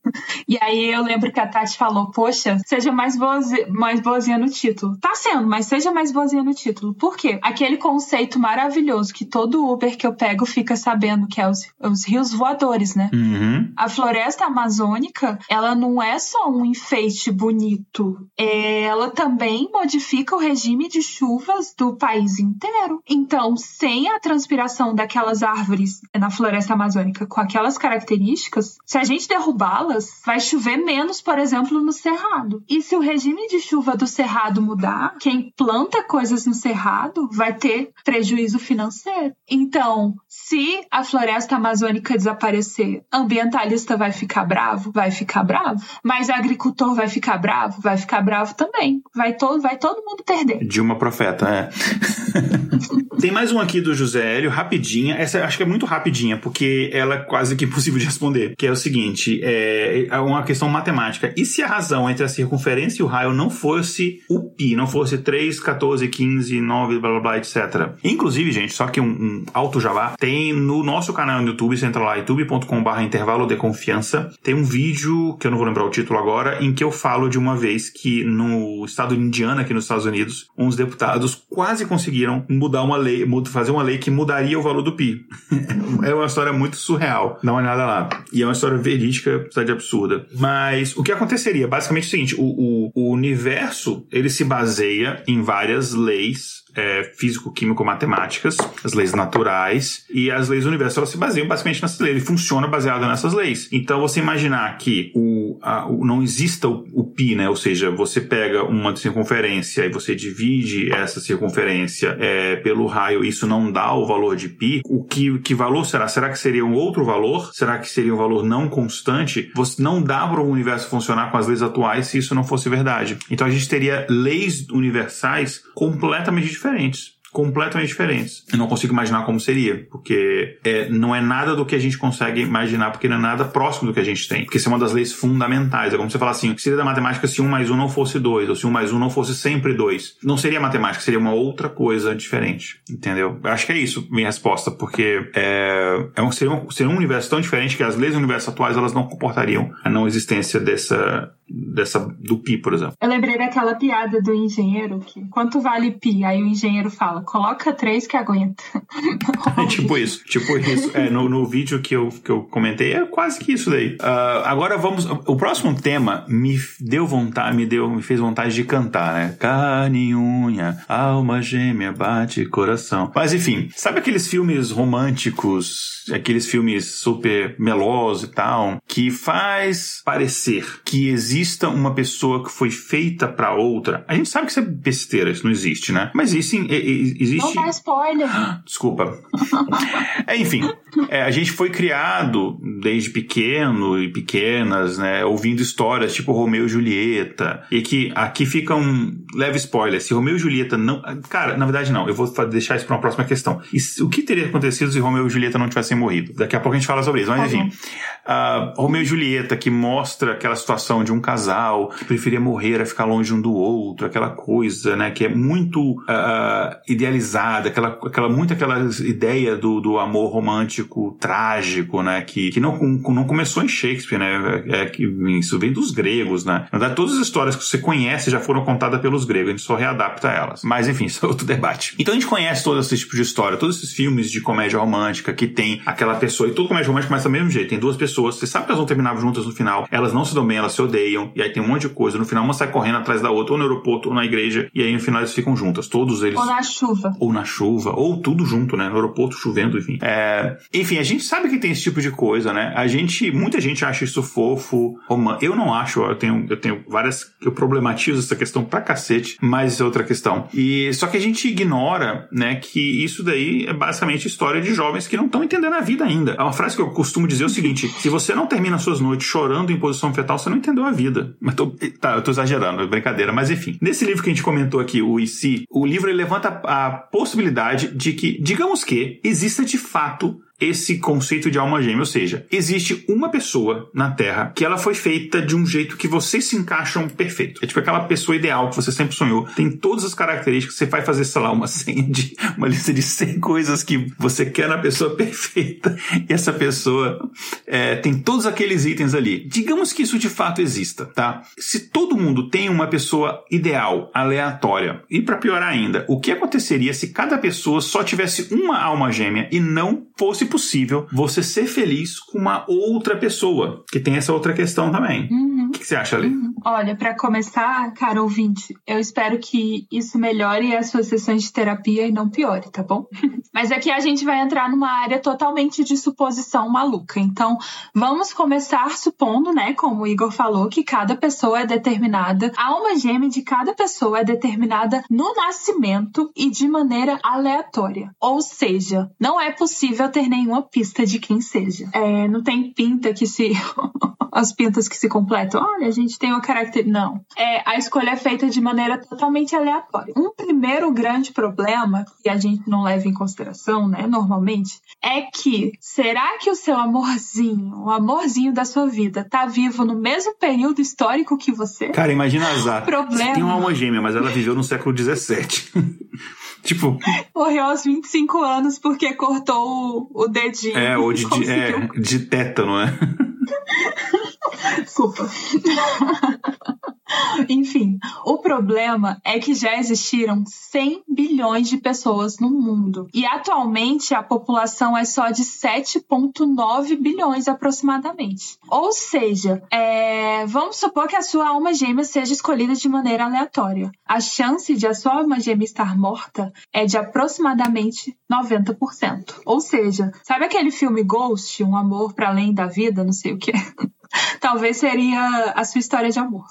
E aí eu lembro que a Tati falou: Poxa, seja mais, boazinha, mais boazinha no título. Tá sendo, mas seja mais boazinha no título. Por quê? Aquele conceito maravilhoso que todo Uber que eu pego fica sabendo, que é os, os rios voadores, né? Uhum. A floresta amazônica, ela não é só um enfeite bonito, ela também modifica o regime de chuvas do país inteiro. Então, sem a transpiração daquelas árvores na floresta amazônica com aquelas características, se a gente derrubá-las, vai chover menos, por exemplo, no cerrado. E se o regime de chuva do cerrado mudar, quem planta coisas no cerrado vai ter prejuízo financeiro. Então, se a floresta amazônica desaparecer, ambientalista vai ficar bravo? Vai ficar bravo. Mas agricultor vai ficar bravo? Vai ficar bravo também. Vai todo, vai todo mundo perder. Dilma Profeta, é. Tem mais um aqui do José Hélio, rapidinha. Essa acho que é muito rapidinha, porque ela é quase que impossível de responder. Que é o seguinte: é, é uma questão matemática. E se a razão entre a circunferência e o raio não fosse o π, não fosse 3, 14, 15, 9, blá blá blá, etc. Inclusive, gente, só que um, um alto jabá, tem no nosso canal no YouTube, você entra lá, youtube.com/barra intervalo de confiança, tem um vídeo, que eu não vou lembrar o título agora, em que eu falo de uma vez que no estado de Indiana, aqui nos Estados Unidos, uns deputados quase conseguiram mudar uma lei, fazer uma lei que mudaria o valor do PI. é uma história muito surreal. Dá uma olhada lá. E é uma história verídica, apesar de absurda. Mas o que aconteceria? Basicamente é o seguinte: o, o, o universo ele se baseia em várias leis é, físico-químico-matemáticas, as leis naturais, e as leis do universo elas se baseiam basicamente nessas leis, ele funciona baseado nessas leis. Então, você imaginar que o, a, o não exista o, o, π, né? ou seja, você pega uma circunferência e você divide essa circunferência é, pelo raio, isso não dá o valor de π, o que, que valor será? Será que seria um outro valor? Será que seria um valor não constante? Você não dá para o universo funcionar com as leis atuais se isso não fosse verdade. Então, a gente teria leis universais completamente diferentes completamente diferentes. Eu não consigo imaginar como seria, porque é, não é nada do que a gente consegue imaginar, porque não é nada próximo do que a gente tem. Porque isso é uma das leis fundamentais. É como você falar assim, seria da matemática se 1 mais 1 não fosse 2, ou se 1 mais 1 não fosse sempre 2. Não seria matemática, seria uma outra coisa diferente. Entendeu? Eu acho que é isso minha resposta, porque é, é um, seria, um, seria um universo tão diferente que as leis do universo atuais elas não comportariam a não existência dessa, dessa do pi, por exemplo. Eu lembrei daquela piada do engenheiro que quanto vale pi? Aí o engenheiro fala, coloca três que aguenta. é tipo isso, tipo isso. É, no, no vídeo que eu, que eu comentei, é quase que isso daí. Uh, agora vamos. O próximo tema me deu vontade, me deu, me fez vontade de cantar, né? Carne unha, alma gêmea, bate coração. Mas enfim, sabe aqueles filmes românticos, aqueles filmes super melosos e tal, que faz parecer que exista uma pessoa que foi feita para outra? A gente sabe que isso é besteira, isso não existe, né? Mas isso existe. Não dá spoiler. Desculpa. é, enfim, é, a gente foi criado desde pequeno e pequenas, né? Ouvindo histórias tipo Romeu e Julieta. E que aqui fica um leve spoiler. Se Romeu e Julieta não. Cara, na verdade, não. Eu vou deixar isso para uma próxima questão. O que teria acontecido se Romeu e Julieta não tivessem morrido? Daqui a pouco a gente fala sobre isso. Mas enfim. Uh, Romeu e Julieta, que mostra aquela situação de um casal que preferia morrer a ficar longe um do outro, aquela coisa, né? Que é muito uh, idealizada, aquela, aquela, muito aquela ideia do, do amor romântico trágico, né? Que, que não, não começou em Shakespeare, né? É, que isso vem dos gregos, né? Na verdade, todas as histórias que você conhece já foram contadas pelos gregos, a gente só readapta elas. Mas enfim, isso é outro debate. Então a gente conhece todo esse tipo de história, todos esses filmes de comédia romântica que tem aquela pessoa, e todo comédia romântica começa do mesmo jeito, tem duas pessoas, você sabe que elas vão terminar juntas no final, elas não se dão bem, elas se odeiam, e aí tem um monte de coisa, no final uma sai correndo atrás da outra, ou no aeroporto, ou na igreja, e aí no final eles ficam juntas, todos eles. Ou na chuva. Ou na chuva, ou tudo junto, né? No aeroporto chovendo, enfim. É... Enfim, a gente sabe que tem esse tipo de coisa, né? A gente, muita gente acha isso fofo, romântico. Eu não acho, eu tenho, eu tenho várias. Eu problematizo essa questão pra cacete, mas isso é outra questão. E só que a gente ignora, né, que isso daí é basicamente história de jovens que não estão entendendo a vida ainda. É uma frase que eu costumo dizer o seguinte: se você não termina suas noites chorando em posição fetal, você não entendeu a vida. Mas tô, tá, eu tô exagerando, é brincadeira, mas enfim. Nesse livro que a gente comentou aqui, o IC, o livro levanta a possibilidade de que, digamos que, exista de fato esse conceito de alma gêmea, ou seja, existe uma pessoa na Terra que ela foi feita de um jeito que vocês se encaixam perfeito. É tipo aquela pessoa ideal que você sempre sonhou, tem todas as características, você vai fazer, sei lá, uma senha de uma lista de 100 coisas que você quer na pessoa perfeita e essa pessoa é, tem todos aqueles itens ali. Digamos que isso de fato exista, tá? Se todo mundo tem uma pessoa ideal, aleatória, e para piorar ainda, o que aconteceria se cada pessoa só tivesse uma alma gêmea e não fosse possível você ser feliz com uma outra pessoa, que tem essa outra questão também. Uhum. O que, que, você acha, Ali? Uhum. Olha, para começar, cara ouvinte, eu espero que isso melhore as suas sessões de terapia e não piore, tá bom? Mas aqui a gente vai entrar numa área totalmente de suposição maluca. Então, vamos começar supondo, né, como o Igor falou, que cada pessoa é determinada, a alma gêmea de cada pessoa é determinada no nascimento e de maneira aleatória. Ou seja, não é possível ter nenhuma pista de quem seja. É, não tem pinta que se. as pintas que se completam. Olha, a gente tem uma característica. Não. É, a escolha é feita de maneira totalmente aleatória. Um primeiro grande problema, que a gente não leva em consideração, né, normalmente, é que será que o seu amorzinho, o amorzinho da sua vida, tá vivo no mesmo período histórico que você? Cara, imagina azar. Problema. Você tem uma alma gêmea, mas ela viveu no século XVII. Tipo. Morreu aos 25 anos porque cortou o, dedinho. É, ou de, de, é, de tétano, né? Desculpa. Enfim, o problema é que já existiram 100 bilhões de pessoas no mundo. E atualmente a população é só de 7,9 bilhões aproximadamente. Ou seja, é... vamos supor que a sua alma gêmea seja escolhida de maneira aleatória. A chance de a sua alma gêmea estar morta é de aproximadamente 90%. Ou seja, sabe aquele filme Ghost, Um Amor para Além da Vida, não sei o que? Talvez seria a sua história de amor.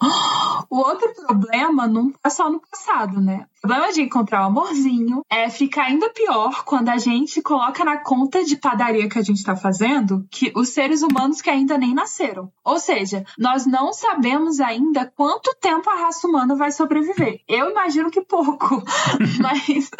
O outro problema não é só no passado, né? O problema de encontrar o amorzinho é ficar ainda pior quando a gente coloca na conta de padaria que a gente tá fazendo que os seres humanos que ainda nem nasceram. Ou seja, nós não sabemos ainda quanto tempo a raça humana vai sobreviver. Eu imagino que pouco. mas,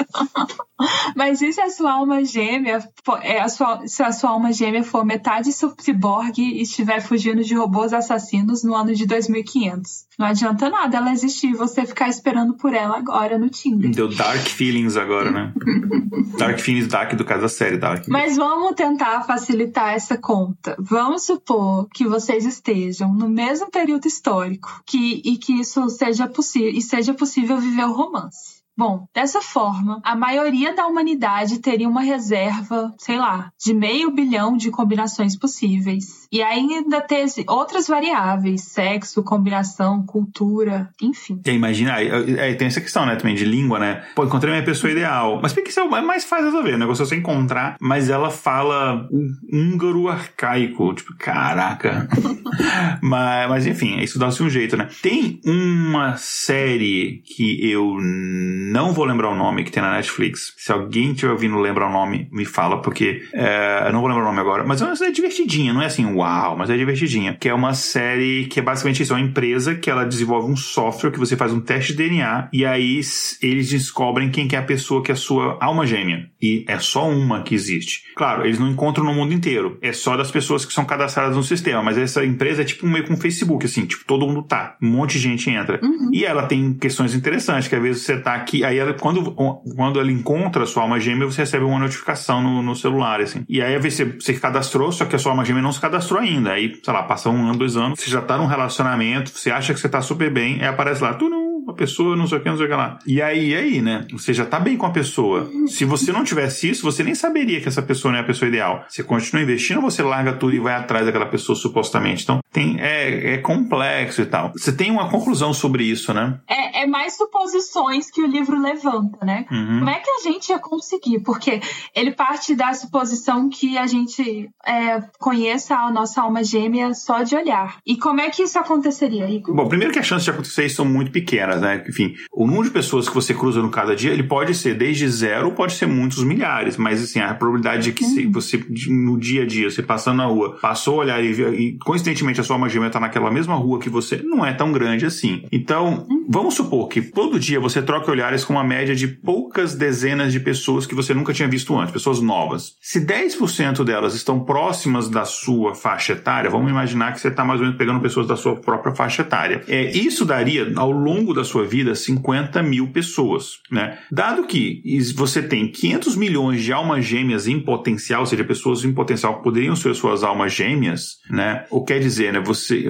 mas e se a sua alma gêmea, é a sua, se a sua alma gêmea for metade ciborgue e estiver fugindo de robôs assassinos no ano de 2500? Não adianta nada ela existir e você ficar esperando por ela agora no Tinder. Deu Dark Feelings agora, né? dark Feelings Dark do caso da série Dark. Mas vamos tentar facilitar essa conta. Vamos supor que vocês estejam no mesmo período histórico que, e que isso seja possível e seja possível viver o romance. Bom, dessa forma, a maioria da humanidade teria uma reserva, sei lá, de meio bilhão de combinações possíveis. E ainda ter outras variáveis, sexo, combinação, cultura, enfim. E imagina, é, tem essa questão, né, também de língua, né? Pô, encontrei minha pessoa ideal. Mas por que isso é mais fácil resolver? O negócio é você encontrar, mas ela fala húngaro arcaico. Tipo, caraca. mas, mas enfim, isso dá-se um jeito, né? Tem uma série que eu não vou lembrar o nome, que tem na Netflix. Se alguém tiver ouvindo lembrar o nome, me fala, porque é, eu não vou lembrar o nome agora. Mas é uma série divertidinha, não é assim, uau, mas é divertidinha. Que é uma série que é basicamente isso, é uma empresa que ela desenvolve um software que você faz um teste de DNA e aí eles descobrem quem que é a pessoa que é a sua alma gêmea. E é só uma que existe. Claro, eles não encontram no mundo inteiro. É só das pessoas que são cadastradas no sistema. Mas essa empresa é tipo meio com um Facebook, assim, tipo, todo mundo tá. Um monte de gente entra. Uhum. E ela tem questões interessantes, que às vezes você tá aqui aí ela, quando, quando ela encontra a sua alma gêmea, você recebe uma notificação no, no celular, assim. E aí você, você cadastrou, só que a sua alma gêmea não se cadastrou ainda. Aí, sei lá, passa um ano, dois anos, você já tá num relacionamento, você acha que você tá super bem, aí aparece lá, tu não a pessoa, não sei o que, não sei o que lá. E aí, aí, né? Você já tá bem com a pessoa. Se você não tivesse isso, você nem saberia que essa pessoa não é a pessoa ideal. Você continua investindo, você larga tudo e vai atrás daquela pessoa supostamente. Então, tem, é, é complexo e tal. Você tem uma conclusão sobre isso, né? É, é mais suposições que o livro levanta, né? Uhum. Como é que a gente ia conseguir? Porque ele parte da suposição que a gente é, conheça a nossa alma gêmea só de olhar. E como é que isso aconteceria, Igor? Bom, primeiro que as chances de acontecer são muito pequenas, né? Enfim, o número de pessoas que você cruza no cada dia, ele pode ser desde zero, pode ser muitos milhares, mas assim, a probabilidade de que uhum. você, no dia a dia, você passando na rua, passou a olhar e, e coincidentemente a sua alma gêmea está naquela mesma rua que você, não é tão grande assim. Então. Vamos supor que todo dia você troca olhares com uma média de poucas dezenas de pessoas que você nunca tinha visto antes, pessoas novas. Se 10% delas estão próximas da sua faixa etária, vamos imaginar que você está mais ou menos pegando pessoas da sua própria faixa etária. É, isso daria, ao longo da sua vida, 50 mil pessoas. Né? Dado que você tem 500 milhões de almas gêmeas em potencial, ou seja, pessoas em potencial que poderiam ser suas almas gêmeas, né? o que quer dizer, né? você,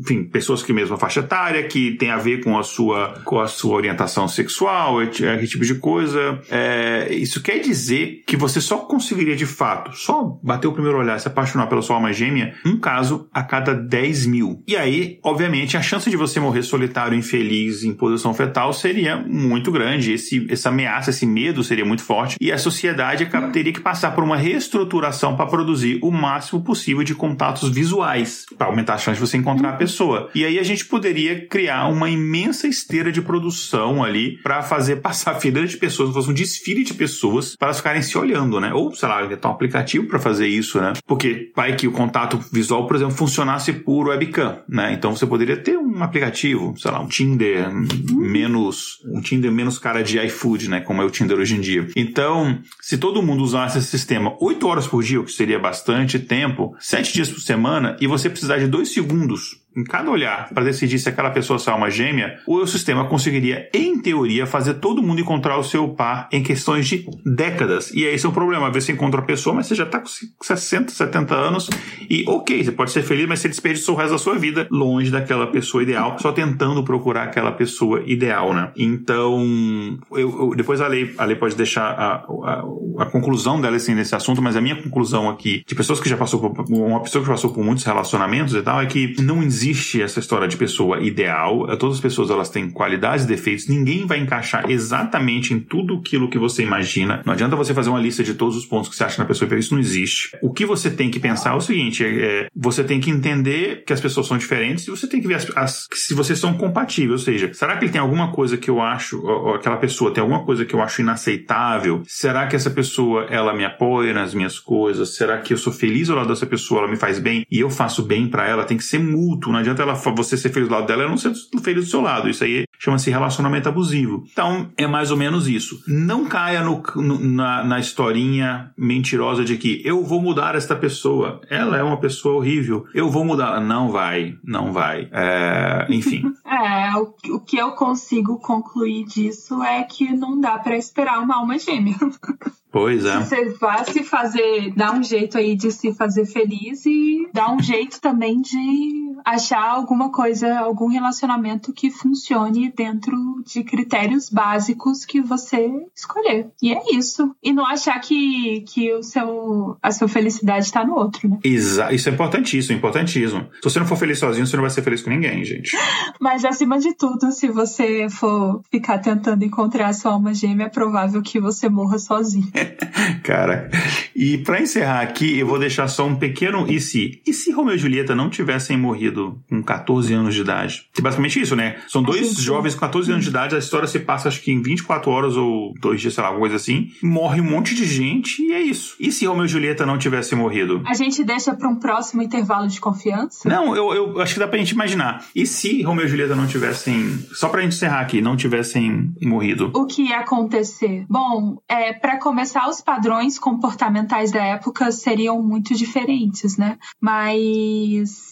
enfim, pessoas que mesma faixa etária, que tem a ver com a sua, com a sua orientação sexual, esse tipo de coisa. É, isso quer dizer que você só conseguiria de fato, só bater o primeiro olhar, se apaixonar pela sua alma gêmea, um caso a cada 10 mil. E aí, obviamente, a chance de você morrer solitário, infeliz, em posição fetal seria muito grande. Esse, essa ameaça, esse medo seria muito forte. E a sociedade teria que passar por uma reestruturação para produzir o máximo possível de contatos visuais, para aumentar a chance de você encontrar a pessoa. E aí a gente poderia criar uma imensa esteira de produção ali para fazer passar fileira de pessoas, fazer um desfile de pessoas para elas ficarem se olhando, né? Ou, sei lá, inventar um aplicativo para fazer isso, né? Porque vai que o contato visual, por exemplo, funcionasse por webcam, né? Então você poderia ter um aplicativo, sei lá, um Tinder menos, um Tinder menos cara de iFood, né? Como é o Tinder hoje em dia. Então, se todo mundo usasse esse sistema 8 horas por dia, o que seria bastante tempo, 7 dias por semana, e você precisar de 2 segundos em cada olhar para decidir se aquela pessoa é uma gêmea, o sistema conseguiria, em teoria, fazer todo mundo encontrar o seu par em questões de décadas. E aí esse é um problema. Às vezes você encontra a pessoa, mas você já está com 60, 70 anos e ok, você pode ser feliz, mas você desperdiçou o resto da sua vida longe daquela pessoa ideal, só tentando procurar aquela pessoa ideal, né? Então, eu, eu depois a lei, a lei pode deixar a, a, a conclusão dela assim, nesse assunto, mas a minha conclusão aqui, de pessoas que já passou por, uma pessoa que passou por muitos relacionamentos e tal, é que não existe essa história de pessoa ideal. Todas as pessoas elas têm qualidades e defeitos, ninguém vai encaixar exatamente em tudo aquilo que você imagina. Não adianta você fazer uma lista de todos os pontos que você acha na pessoa perfeita, isso não existe. O que você tem que pensar é o seguinte: é, é, você tem que entender que as pessoas são diferentes e você tem que ver as, as, se vocês são compatíveis. Ou seja, será que ele tem alguma coisa que eu acho, ou aquela pessoa tem alguma coisa que eu acho inaceitável? Será que essa pessoa ela me apoia nas minhas coisas? Será que eu sou feliz ao lado dessa pessoa? Ela me faz bem e eu faço bem para ela? Tem que ser mútuo. Não adianta ela, você ser feliz do lado dela e não ser feliz do seu lado. Isso aí chama-se relacionamento abusivo. Então, é mais ou menos isso. Não caia no, no, na, na historinha mentirosa de que eu vou mudar esta pessoa. Ela é uma pessoa horrível. Eu vou mudar. Não vai, não vai. É, enfim. é, o, o que eu consigo concluir disso é que não dá para esperar uma alma gêmea. Pois é. Você vai se fazer, dar um jeito aí de se fazer feliz e dar um jeito também de achar alguma coisa, algum relacionamento que funcione dentro de critérios básicos que você escolher. E é isso. E não achar que, que o seu, a sua felicidade está no outro, né? Exato. Isso é importantíssimo, importantíssimo. Se você não for feliz sozinho, você não vai ser feliz com ninguém, gente. Mas acima de tudo, se você for ficar tentando encontrar a sua alma gêmea, é provável que você morra sozinho. Cara, e para encerrar aqui, eu vou deixar só um pequeno e se. E se Romeu e Julieta não tivessem morrido com 14 anos de idade? Que basicamente isso, né? São dois jovens com 14 anos de idade, a história se passa acho que em 24 horas ou dois dias, sei lá, alguma coisa assim. Morre um monte de gente e é isso. E se Romeu e Julieta não tivessem morrido? A gente deixa para um próximo intervalo de confiança? Não, eu, eu acho que dá pra gente imaginar. E se Romeu e Julieta não tivessem. Só pra gente encerrar aqui, não tivessem morrido? O que ia acontecer? Bom, é, para começar, os padrões comportamentais da época seriam muito diferentes, né? Mas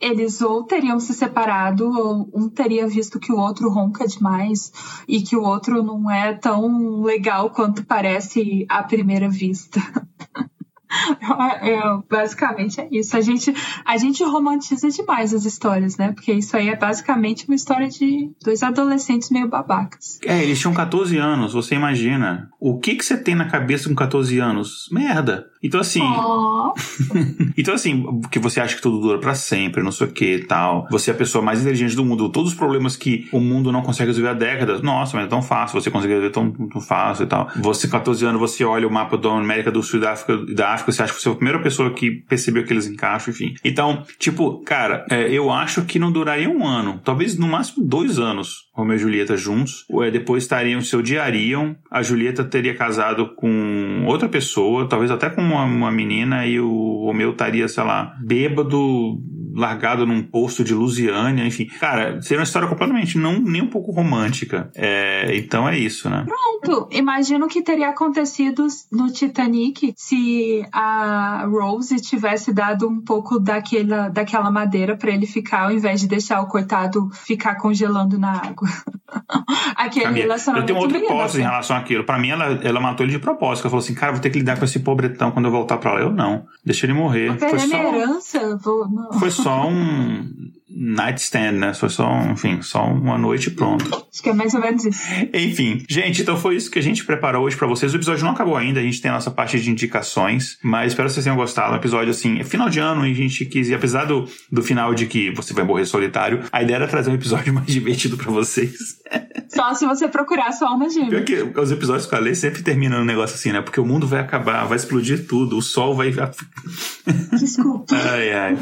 eles ou teriam se separado, ou um teria visto que o outro ronca demais e que o outro não é tão legal quanto parece à primeira vista. É, basicamente é isso. A gente, a gente romantiza demais as histórias, né? Porque isso aí é basicamente uma história de dois adolescentes meio babacas. É, eles tinham 14 anos, você imagina. O que, que você tem na cabeça com 14 anos? Merda. Então, assim. Oh. então, assim, que você acha que tudo dura para sempre, não sei o que tal. Você é a pessoa mais inteligente do mundo. Todos os problemas que o mundo não consegue resolver há décadas. Nossa, mas é tão fácil. Você consegue resolver tão, tão fácil e tal. Você, 14 anos, você olha o mapa da América do Sul e da África, da África você acha que você é a primeira pessoa que percebeu que eles encaixam, enfim. Então, tipo, cara, é, eu acho que não duraria um ano. Talvez no máximo dois anos. Romeu e Julieta juntos. É, depois estariam, se odiariam. A Julieta teria casado com outra pessoa, talvez até com uma, uma menina, e o Romeu estaria, sei lá, bêbado, largado num posto de Lusiânia, enfim. Cara, seria uma história completamente não nem um pouco romântica. É, então é isso, né? Pronto. Imagino que teria acontecido no Titanic se a Rose tivesse dado um pouco daquela, daquela madeira para ele ficar, ao invés de deixar o coitado ficar congelando na água. Aquele Camila, relacionamento. Eu tenho outra hipótese em relação àquilo. Para mim, ela, ela matou ele de propósito. Ela falou assim: cara, vou ter que lidar com esse pobretão quando eu voltar para lá. Eu não. Deixa ele morrer. Foi só, herança? Vou, foi só um nightstand, né? Foi só, enfim, só uma noite e pronto. Acho que é mais ou menos isso. Enfim, gente, então foi isso que a gente preparou hoje para vocês. O episódio não acabou ainda, a gente tem a nossa parte de indicações, mas espero que vocês tenham gostado. Um episódio assim, é final de ano e a gente quis, e apesar do, do final de que você vai morrer solitário, a ideia era trazer um episódio mais divertido para vocês. Só se você procurar sua alma gêmea. Pior que os episódios com a Lei sempre terminam um negócio assim, né? Porque o mundo vai acabar, vai explodir tudo, o sol vai. Desculpa. ai, ai.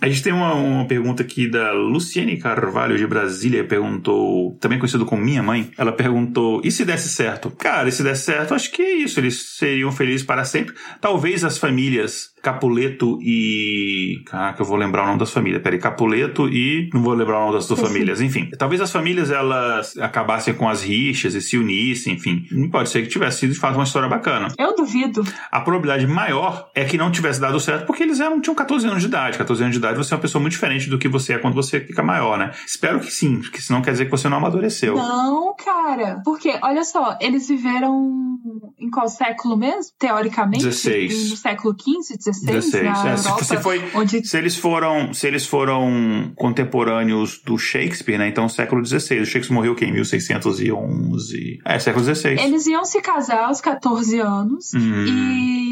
A gente tem uma, uma pergunta aqui da Luciene Carvalho de Brasília, perguntou, também conhecido como minha mãe, ela perguntou: e se desse certo? Cara, e se desse certo, acho que é isso, eles seriam felizes para sempre. Talvez as famílias Capuleto e. Caraca, eu vou lembrar o nome das famílias. Peraí, Capuleto e. Não vou lembrar o nome das duas famílias. Enfim, talvez as famílias elas acabassem com as rixas e se unissem, enfim. Pode ser que tivesse sido de fato uma história bacana. Eu duvido. A probabilidade maior é que não tivesse dado certo porque eles eram, tinham 14 anos de idade. 14 anos de idade você é uma pessoa muito diferente do que você é quando você fica maior, né? Espero que sim, porque senão quer dizer que você não amadureceu. Não, cara. Porque, olha só, eles viveram em qual século mesmo? Teoricamente? 16. No século XV, XVI? 16. Na É, se, Europa, se foi, onde se eles foram, se eles foram contemporâneos do Shakespeare, né? Então século XVI. O Shakespeare morreu que em 1611. É, século XVI. Eles iam se casar aos 14 anos Hum.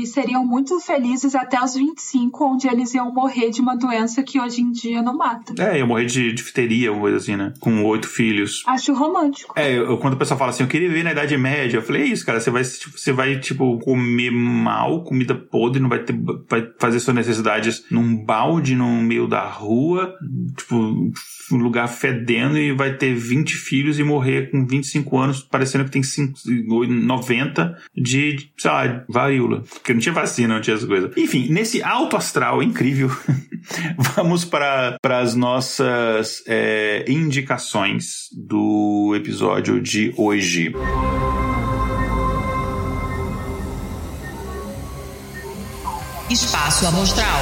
e seriam muito felizes até os 25, onde eles iam morrer de uma doença que hoje em dia não mata. É, eu morri de difteria, uma coisa assim, né? Com oito filhos. Acho romântico. É, eu, quando o pessoal fala assim, eu queria viver na Idade Média, eu falei, é isso, cara, você vai, tipo, você vai, tipo, comer mal, comida podre, não vai ter, fazer suas necessidades num balde no meio da rua, tipo, um lugar fedendo e vai ter 20 filhos e morrer com 25 anos, parecendo que tem 5, 90 de, sei lá, varíola. Porque não tinha vacina, não tinha essa coisa. Enfim, nesse alto astral incrível, vamos para as nossas é, indicações do episódio de hoje. Espaço Amostral.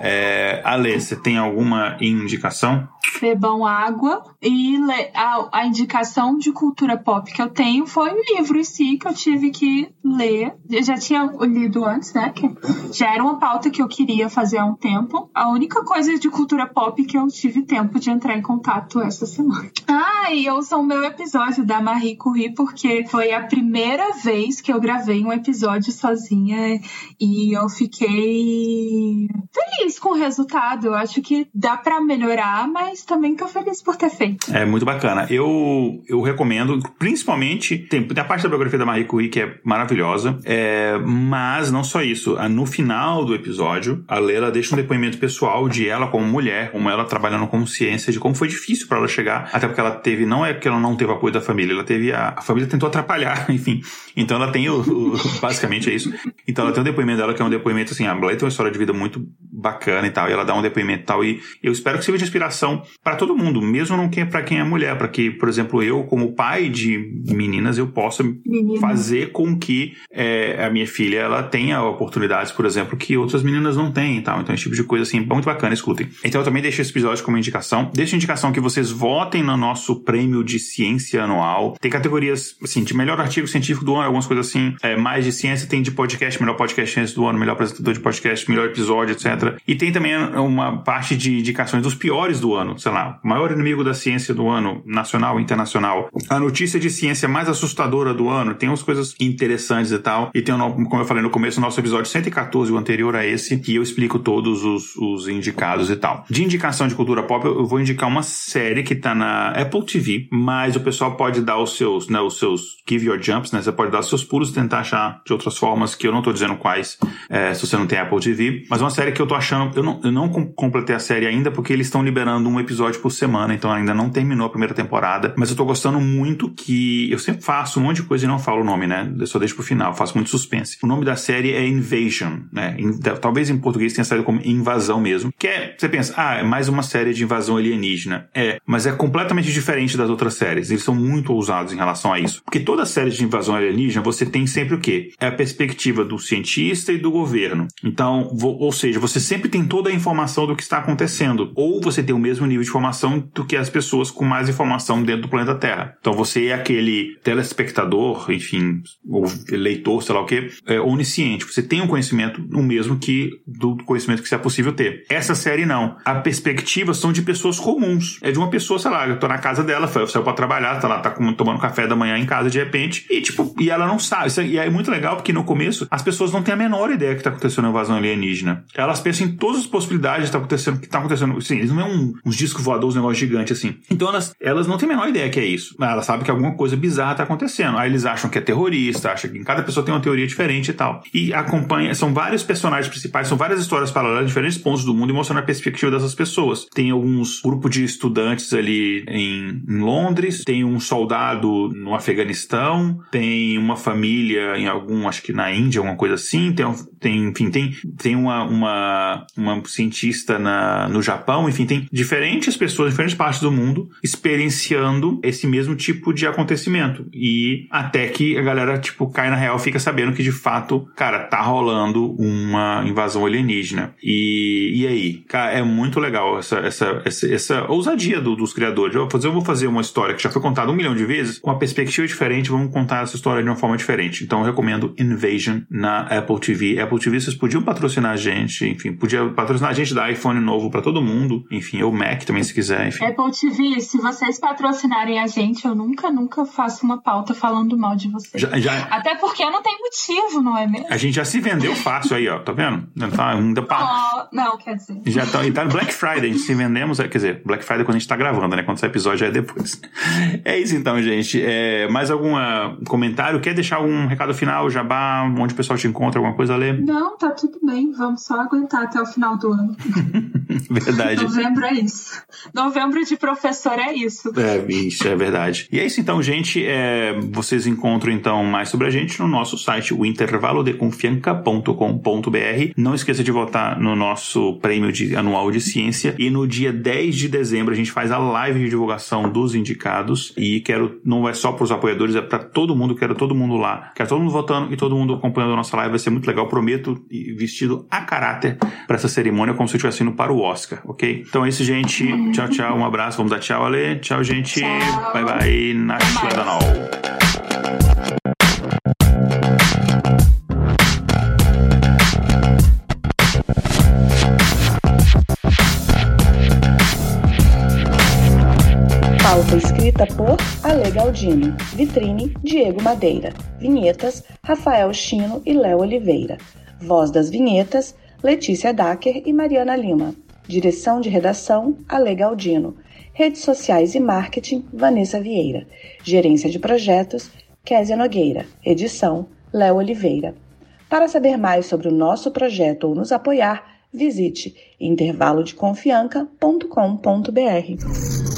É, Ale, você tem alguma indicação? Bebam água e a, a indicação de cultura pop que eu tenho foi o livro em si que eu tive que ler. Eu já tinha lido antes, né? Que já era uma pauta que eu queria fazer há um tempo. A única coisa de cultura pop que eu tive tempo de entrar em contato essa semana. Ah, e ouçam o meu episódio da Marie Curie, porque foi a primeira vez que eu gravei um episódio sozinha e eu fiquei feliz com o resultado. Eu acho que dá pra melhorar, mas também tô feliz por ter feito. É muito bacana. Eu, eu recomendo, principalmente, tem, tem a parte da biografia da Marie Curie que é maravilhosa, é, mas não só isso. No final do episódio, a Leila deixa um depoimento pessoal de ela como mulher, como ela trabalhando com ciência, de como foi difícil para ela chegar, até porque ela teve, não é que ela não teve apoio da família, ela teve, a, a família tentou atrapalhar, enfim. Então ela tem o, o- basicamente é isso. Então ela tem um depoimento dela que é um depoimento assim, a Blair tem uma história de vida muito bacana e tal, e ela dá um depoimento e tal, e eu espero que sirva de inspiração para todo mundo, mesmo não que para quem é mulher, para que, por exemplo, eu como pai de meninas, eu possa Menina. fazer com que é, a minha filha ela tenha oportunidades, por exemplo, que outras meninas não têm e tal. Então, esse tipo de coisa assim, muito bacana, escutem. Então, eu também deixo esse episódio como indicação. Deixo indicação que vocês votem no nosso prêmio de ciência anual. Tem categorias, assim, de melhor artigo científico do ano, algumas coisas assim, é, mais de ciência, tem de podcast, melhor podcast ciência do ano, melhor apresentador de podcast, melhor episódio, etc. E tem também uma parte de indicações dos piores do ano, sei lá, maior inimigo da ciência do ano, nacional e internacional. A notícia de ciência mais assustadora do ano, tem umas coisas interessantes e tal. E tem, como eu falei no começo, o nosso episódio 114, o anterior a esse, que eu explico todos os, os indicados e tal. De indicação de cultura pop, eu vou indicar uma série que tá na Apple TV, mas o pessoal pode dar os seus, né, os seus give your jumps, né? Você pode dar os seus pulos e tentar achar de outras formas, que eu não tô dizendo quais, é, se você não tem Apple TV. Mas uma série que eu tô achando, eu não, eu não com- completei a série ainda, porque eles estão liberando um episódio por semana, então ainda não terminou a primeira temporada. Mas eu tô gostando muito que eu sempre faço um monte de coisa e não falo o nome, né? Eu só deixo pro final, faço muito suspense. O nome da série é Invasion, né? Talvez em português tenha saído como Invasão mesmo. Que é, você pensa, ah, é mais uma série de invasão alienígena. É, mas é completamente diferente das outras séries. Eles são muito ousados em relação a isso. Porque toda série de invasão alienígena, você tem sempre o quê? É a perspectiva do cientista e do governo. Então, ou seja, você sempre tem toda a informação do que está acontecendo. Ou você tem o mesmo nível de informação do que as pessoas com mais informação dentro do planeta Terra. Então você é aquele telespectador, enfim, ou leitor, sei lá o que, é, onisciente. Você tem um conhecimento o mesmo que do conhecimento que é possível ter. Essa série não. A perspectiva são de pessoas comuns. É de uma pessoa, sei lá, eu tô na casa dela, saiu pra trabalhar, tá lá, tá tomando café da manhã em casa de repente, e tipo, e ela não sabe. É- e é muito legal porque no começo as pessoas não têm a menor ideia que tá acontecendo na invasão alienígena. Elas pensam assim todas as possibilidades que tá acontecendo, que tá acontecendo. Assim, eles não é um, uns discos voadores, um negócio gigante assim. Então elas, elas não têm a menor ideia que é isso. Elas sabem que alguma coisa bizarra tá acontecendo. Aí eles acham que é terrorista, acham que cada pessoa tem uma teoria diferente e tal. E acompanha, são vários personagens principais, são várias histórias paralelas em diferentes pontos do mundo e mostrando a perspectiva dessas pessoas. Tem alguns grupos de estudantes ali em, em Londres, tem um soldado no Afeganistão, tem uma família em algum, acho que na Índia, alguma coisa assim, tem, tem enfim, tem, tem uma, uma, uma cientista na, no Japão, enfim, tem diferentes pessoas, diferentes partes do mundo experienciando esse mesmo tipo de acontecimento. E até que a galera, tipo, cai na real, fica sabendo que de fato, cara, tá rolando uma invasão alienígena. E, e aí? Cara, é muito legal essa, essa, essa, essa ousadia do, dos criadores. Eu vou, fazer, eu vou fazer uma história que já foi contada um milhão de vezes, com uma perspectiva diferente, vamos contar essa história de uma forma diferente. Então eu recomendo Invasion na Apple TV. Apple TV, vocês podiam patrocinar a gente, enfim, podia patrocinar a gente dar iPhone novo para todo mundo, enfim, ou Mac também se quiser, enfim. Apple TV, se vocês patrocinarem a gente, eu nunca, nunca faço uma pauta falando mal de vocês. Já, já... Até porque não tem motivo, não é mesmo? A gente já se vendeu fácil aí, ó, tá vendo? Tá, ainda pa... oh, não, quer dizer. Já tá, e tá no Black Friday, a gente se vendemos, quer dizer, Black Friday é quando a gente tá gravando, né? Quando esse episódio é depois. É isso então, gente. É, mais algum comentário? Quer deixar algum recado final, jabá, onde o pessoal te encontra, alguma coisa a ler? Não, tá tudo bem. Vamos só aguentar até o final do ano. verdade. Novembro é isso. Novembro de professor é isso. É, isso é verdade. E é isso então, gente. É, vocês encontram então mais sobre a gente no nosso site, o intervalodeconfianca.com.br. Não esqueça de votar no nosso prêmio de, anual de ciência. E no dia 10 de dezembro a gente faz a live de divulgação dos indicados. E quero, não é só para os apoiadores, é para todo mundo. Quero todo mundo lá. Quero todo mundo votando e todo mundo acompanhando a nossa live. Vai ser muito legal. Prometo vestido a caráter para essa cerimônia, como se eu estivesse indo para o Oscar, ok? Então é isso, gente. Tchau, tchau. Um abraço. Vamos dar tchau, Ale. Tchau, gente. Tchau. Bye, bye. Nash Landanol. Pauta escrita por Ale Galdino. Vitrine, Diego Madeira. Vinhetas, Rafael Chino e Léo Oliveira. Voz das vinhetas, Letícia Dacker e Mariana Lima. Direção de redação, Ale Galdino. Redes sociais e marketing, Vanessa Vieira. Gerência de projetos, Késia Nogueira. Edição, Léo Oliveira. Para saber mais sobre o nosso projeto ou nos apoiar, visite intervalodeconfianca.com.br.